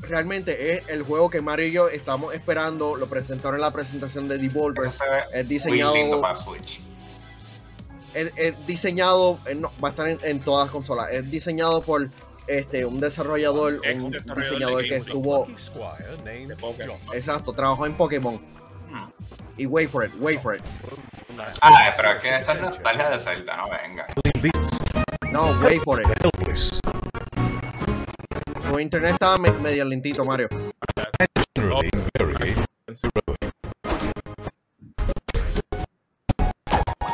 Realmente es el juego que Mario y yo estamos esperando. Lo presentaron en la presentación de Devolver. Es muy diseñado. lindo para Switch. Es, es diseñado. eh, no, va a estar en, en todas las consolas. Es diseñado por este un desarrollador. Un desarrollador diseñador que estuvo. Exacto, trabajó en Pokémon. Hmm. Y wait for it, wait for it. Ah, pero es que esa es nostalgia de Zelda, no venga. No, wait for it. Elvis, Tu internet estaba me- medio lentito, Mario. generally very heroic.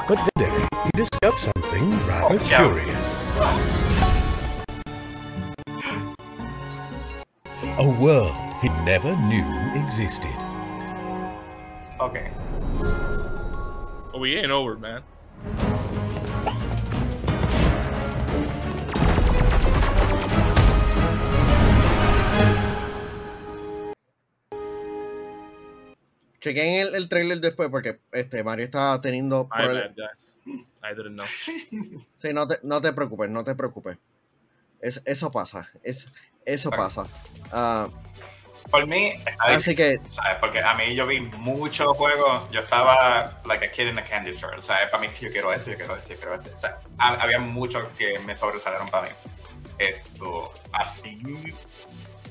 But today, he discovered something rather Oh, curious. A world he never knew existed. Ok. Oh, we ain't over, man. Chequen el, el trailer después porque este Mario está teniendo guys. I didn't know. Sí, no te, no te preocupes, no te preocupes. Es- eso pasa, es, eso pasa. Ah, Por mí, así que, ¿sabes? Porque a mí yo vi muchos juegos, yo estaba like a kid in a candy store, ¿sabes? Para mí yo quiero esto, yo quiero esto, yo quiero esto. O sea, ha- había muchos que me sobresalieron para mí. Esto, así,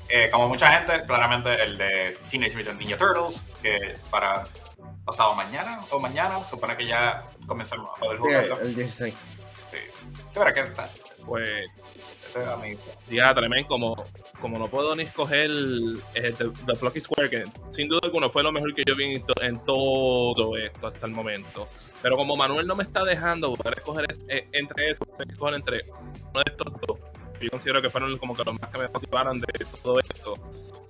eh, como mucha gente, claramente el de Teenage Mutant Ninja Turtles, que para pasado mañana o mañana, supone que ya comenzamos a poder sí, jugarlo. el 16. Sí, sí, pero que está. Pues, Ese es a mí. diatre, men, como, como no puedo ni escoger el, el The, The Plucky Square, que sin duda alguna fue lo mejor que yo vi en, to- en todo esto hasta el momento. Pero como Manuel no me está dejando poder escoger es- eh, entre eso, tengo que escoger entre uno de estos dos. Yo considero que fueron como que los más que me motivaron de todo esto.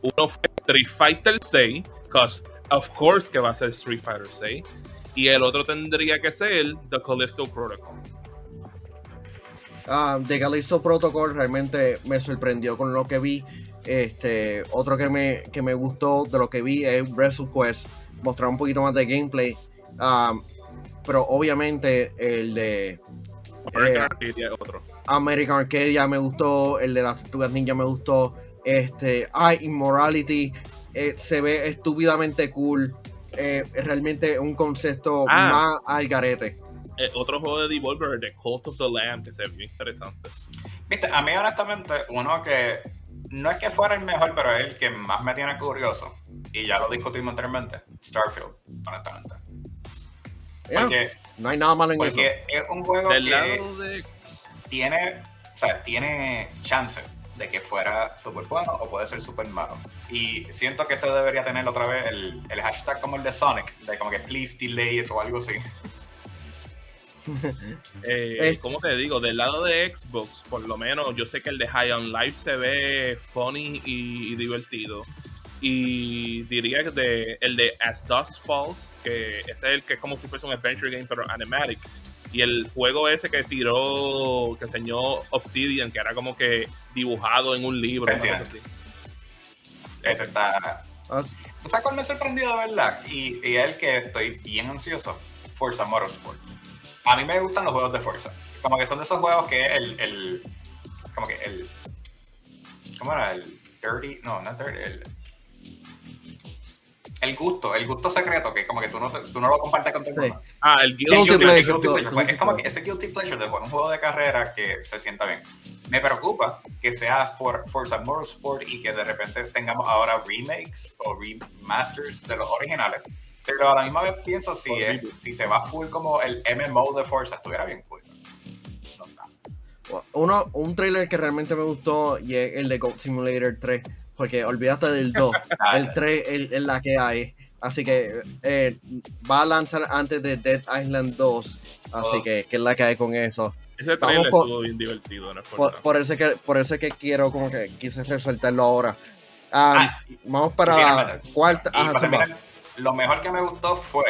Uno fue Street Fighter 6, cause of course que va a ser Street Fighter 6. Y el otro tendría que ser The Callisto Protocol. Ah, de Callisto Protocol realmente me sorprendió con lo que vi. Este, otro que me, que me gustó de lo que vi es Wrestle Quest. Mostrar un poquito más de gameplay. Ah, pero obviamente el de American Eh, Arcade y otro. American Arcadia me gustó, el de las tortugas ninja me gustó, este, ay, Immorality, eh, se ve estúpidamente cool, eh, es realmente un concepto Ah. más al garete. Eh, otro juego de Devolver, The Cult of the Lamb, que se ve bien interesante. Viste, a mí honestamente, uno que no es que fuera el mejor, pero es el que más me tiene curioso. y ya lo discutimos anteriormente, Starfield, honestamente. Yeah, Porque, no hay nada malo en eso. porque es un juego Del que lado de- tiene, o sea, tiene chance de que fuera súper bueno o puede ser súper malo. Y siento que este debería tener otra vez el, el hashtag como el de Sonic, de como que please delay it o algo así. Eh, Eh. ¿Cómo te digo? Del lado de Xbox, por lo menos, yo sé que el de High on Life se ve funny y, y divertido. Y diría que de, el de As Dust Falls, que ese es el que es como si fuese un adventure game, pero animatic. Y el juego ese que tiró, que enseñó Obsidian, que era como que dibujado en un libro. así. Ese está... Ah, ¿Tú sabes cuál me ha sorprendido de verdad? Y, y el que estoy bien ansioso. Forza Motorsport. A mí me gustan los juegos de Forza. Como que son de esos juegos que el... el como que el... ¿Cómo era? El dirty... No, no dirty. El, el gusto, el gusto secreto, que como que tú no, te- tú no lo compartes con todo el Sí. Ah, el. Guilty guilty- pleasure, el guilty guilty pleasure. Pues es como que ese guilty pleasure de jugar un juego de carrera que se sienta bien. Me preocupa que sea for, Forza Motorsport y que de repente tengamos ahora remakes o remasters de los originales. Pero a la misma vez pienso si, es- si se va full como el MMO de Forza, estuviera bien cool. No. Uno, un trailer que realmente me gustó y es el de Goat Simulator 3, porque olvídate del 2, Ah, el 3 es la que hay. Así que eh, va a lanzar antes de Dead Island 2, así Oh. que, que es la que hay con eso. Ese trailer por- estuvo bien divertido, no es por Por, eso que, por eso que quiero, como que quise resaltarlo ahora. Ah, Ah, vamos para mira, cuarta. Ajá, lo mejor que me gustó fue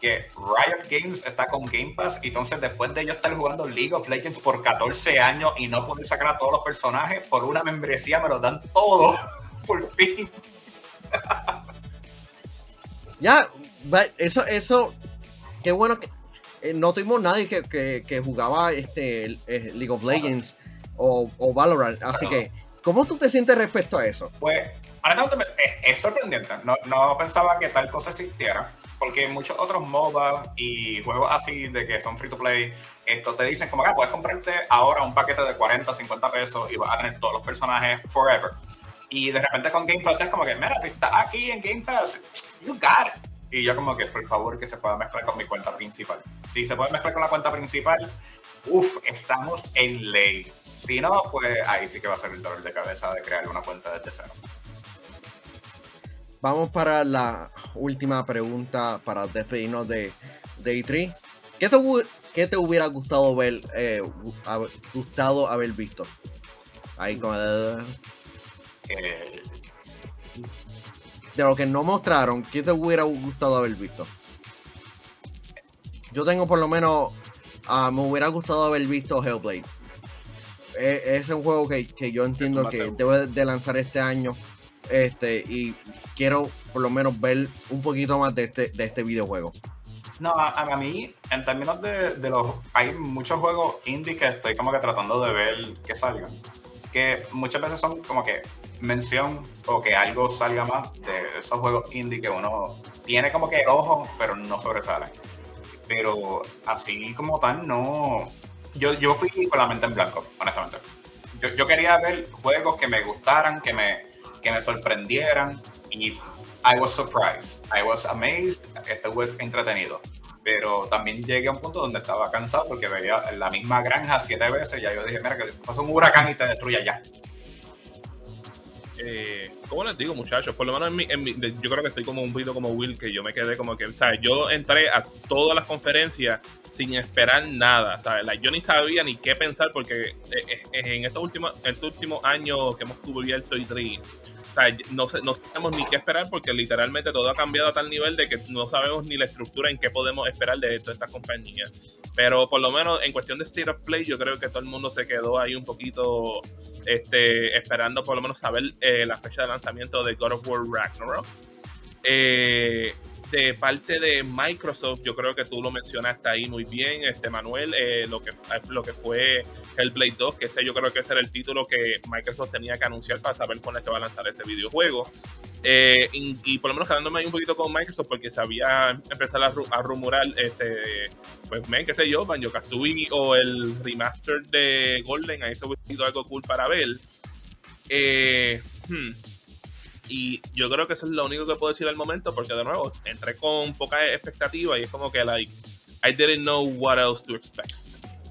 que Riot Games está con Game Pass y entonces después de ellos estar jugando League of Legends por 14 años y no poder sacar a todos los personajes por una membresía me lo dan todo por fin. Ya, eso, eso, qué bueno que eh, no tuvimos nadie que, que, que jugaba este eh, League of Legends o, o Valorant, así que, ¿cómo tú te sientes respecto a eso? Pues, honestamente, me- es, es sorprendente. No, no pensaba que tal cosa existiera. Porque muchos otros MOBA y juegos así de que son free to play, esto te dicen como que ah, puedes comprarte ahora un paquete de 40, 50 pesos y vas a tener todos los personajes forever. Y de repente con Game Pass es como que, mira, si estás aquí en Game Pass, you got it. Y yo como que, por favor, que se pueda mezclar con mi cuenta principal. Si se puede mezclar con la cuenta principal, uff, estamos en ley. Si no, pues ahí sí que va a ser el dolor de cabeza de crear una cuenta desde cero. Vamos para la última pregunta para despedirnos de Day 3. ¿Qué te, qué te hubiera gustado ver, eh, gustado haber visto? Ahí con el- Eh, de lo que no mostraron, ¿qué te hubiera gustado haber visto? Yo tengo por lo menos, ah, me hubiera gustado haber visto Hellblade. Ese es un juego que, que yo entiendo que debe de lanzar este año. Este, y quiero por lo menos ver un poquito más de este, de este videojuego. No, a, a mí, en términos de, de los. Hay muchos juegos indie que estoy como que tratando de ver que salgan. Que muchas veces son como que mención o que algo salga más de esos juegos indie que uno tiene como que ojo, pero no sobresale. Pero así como tal, no. Yo, yo fui con la mente en blanco, honestamente. Yo, yo quería ver juegos que me gustaran, que me, que me sorprendieran y I was surprised, I was amazed, estuve entretenido. Pero también llegué a un punto donde estaba cansado porque veía la misma granja siete veces. Ya yo dije, mira, que pasa un huracán y te destruye ya. Eh, ¿cómo les digo, muchachos? Por lo menos en mi, en mi- yo creo que estoy como un poquito como Will, que yo me quedé como que, ¿sabes? Yo entré a todas las conferencias sin esperar nada, ¿sabes? Yo ni sabía ni qué pensar porque eh, eh, en estos últimos, en estos últimos años que hemos cubierto E3, o sea, no, no sabemos ni qué esperar porque literalmente todo ha cambiado a tal nivel de que no sabemos ni la estructura en qué podemos esperar de todas estas compañías. Pero por lo menos en cuestión de State of Play, yo creo que todo el mundo se quedó ahí un poquito este, esperando por lo menos saber eh, la fecha de lanzamiento de God of War Ragnarok. Eh, de parte de Microsoft, yo creo que tú lo mencionaste ahí muy bien, este Manuel, eh, lo, que, lo que fue Hellblade 2, que ese yo creo que ese era el título que Microsoft tenía que anunciar para saber cuándo es que va a lanzar ese videojuego. Eh, y, por lo menos quedándome ahí un poquito con Microsoft, porque sabía empezar a, ru- a rumorar, este, pues, men, qué sé yo, Banjo Kazooie o el remaster de Golden, ahí se sido algo cool para ver. Eh, hmm. Y yo creo que eso es lo único que puedo decir al momento, porque de nuevo, entré con poca expectativa y es como que, like, I didn't know what else to expect.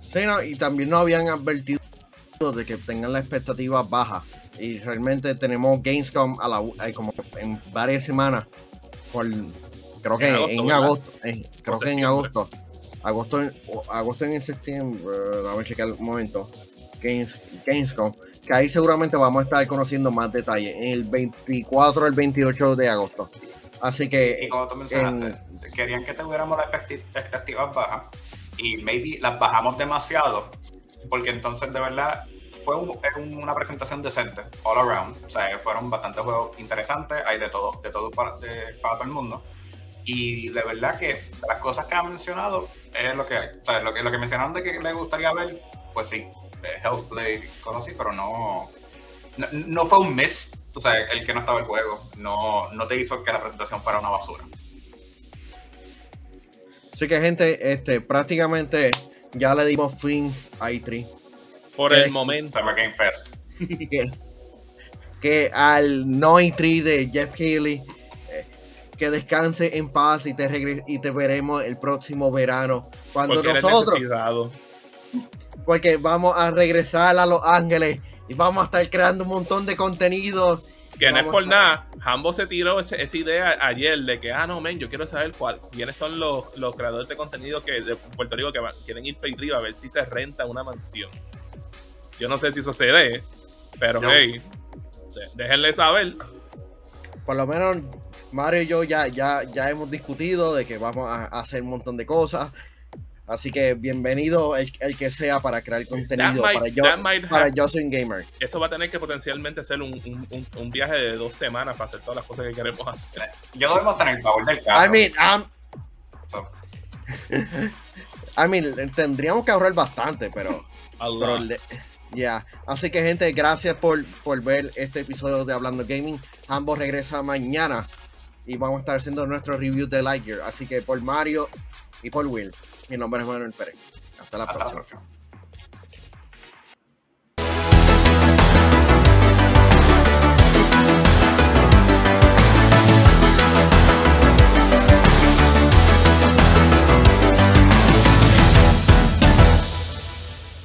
Sí, no, y también nos habían advertido de que tengan la expectativa baja. Y realmente tenemos Gamescom a la, eh, como en varias semanas. Por, creo que En en agosto, agosto. ¿verdad? eh, creo que en agosto. Agosto, en- agosto en septiembre. Vamos a checar un momento. Games, Gamescom. Que ahí seguramente vamos a estar conociendo más detalles. En el 24 al 28 de agosto. Así Y que como tú mencionaste, querían que tuviéramos las expectativas bajas y maybe las bajamos demasiado, porque entonces de verdad fue un- una presentación decente, all around. O sea, fueron bastantes juegos interesantes, hay de todo, de todo para, de- para todo el mundo. Y de verdad que de las cosas que han mencionado es lo que hay. O sea, lo que, lo que mencionaron de que les gustaría ver, pues sí, eh, Hellblade, cosas así, pero no, no, no fue un miss. O sea, el que no estaba el juego no, no te hizo que la presentación fuera una basura. Así que gente, este, prácticamente ya le dimos fin a E3. Por el momento. Summer Game Fest. Que, que al no E3 de Jeff Keighley, eh, que descanse en paz y te, y te veremos el próximo verano. Cuando Porque eres nosotros, necesitado. Porque vamos a regresar a Los Ángeles y vamos a estar creando un montón de contenido. Que no es por nada. Hambo se tiró ese- esa idea ayer de que, ah, no, men, yo quiero saber cuál, quiénes son los, los creadores de contenido que de Puerto Rico que van- quieren ir para arriba a ver si se renta una mansión. Yo no sé si eso se dé, pero No. hey, déjenle saber. Por lo menos Mario y yo ya, ya, ya hemos discutido de que vamos a, a hacer un montón de cosas. Así que bienvenido el, el que sea para crear contenido might- para yo, para un gamer. Eso va a tener que potencialmente ser un, un- un- un viaje de dos semanas para hacer todas las cosas que queremos hacer. Yo debemos tener el favor del carro. I mean, I'm- So, I mean, tendríamos que ahorrar bastante, pero, pero le- ya. Así que gente, gracias por, por ver este episodio de Hablando Gaming. Ambos regresa mañana y vamos a estar haciendo nuestro review de Lightyear. Así que por Mario y por Will, mi nombre es Manuel Pérez. Hasta la hasta la próxima.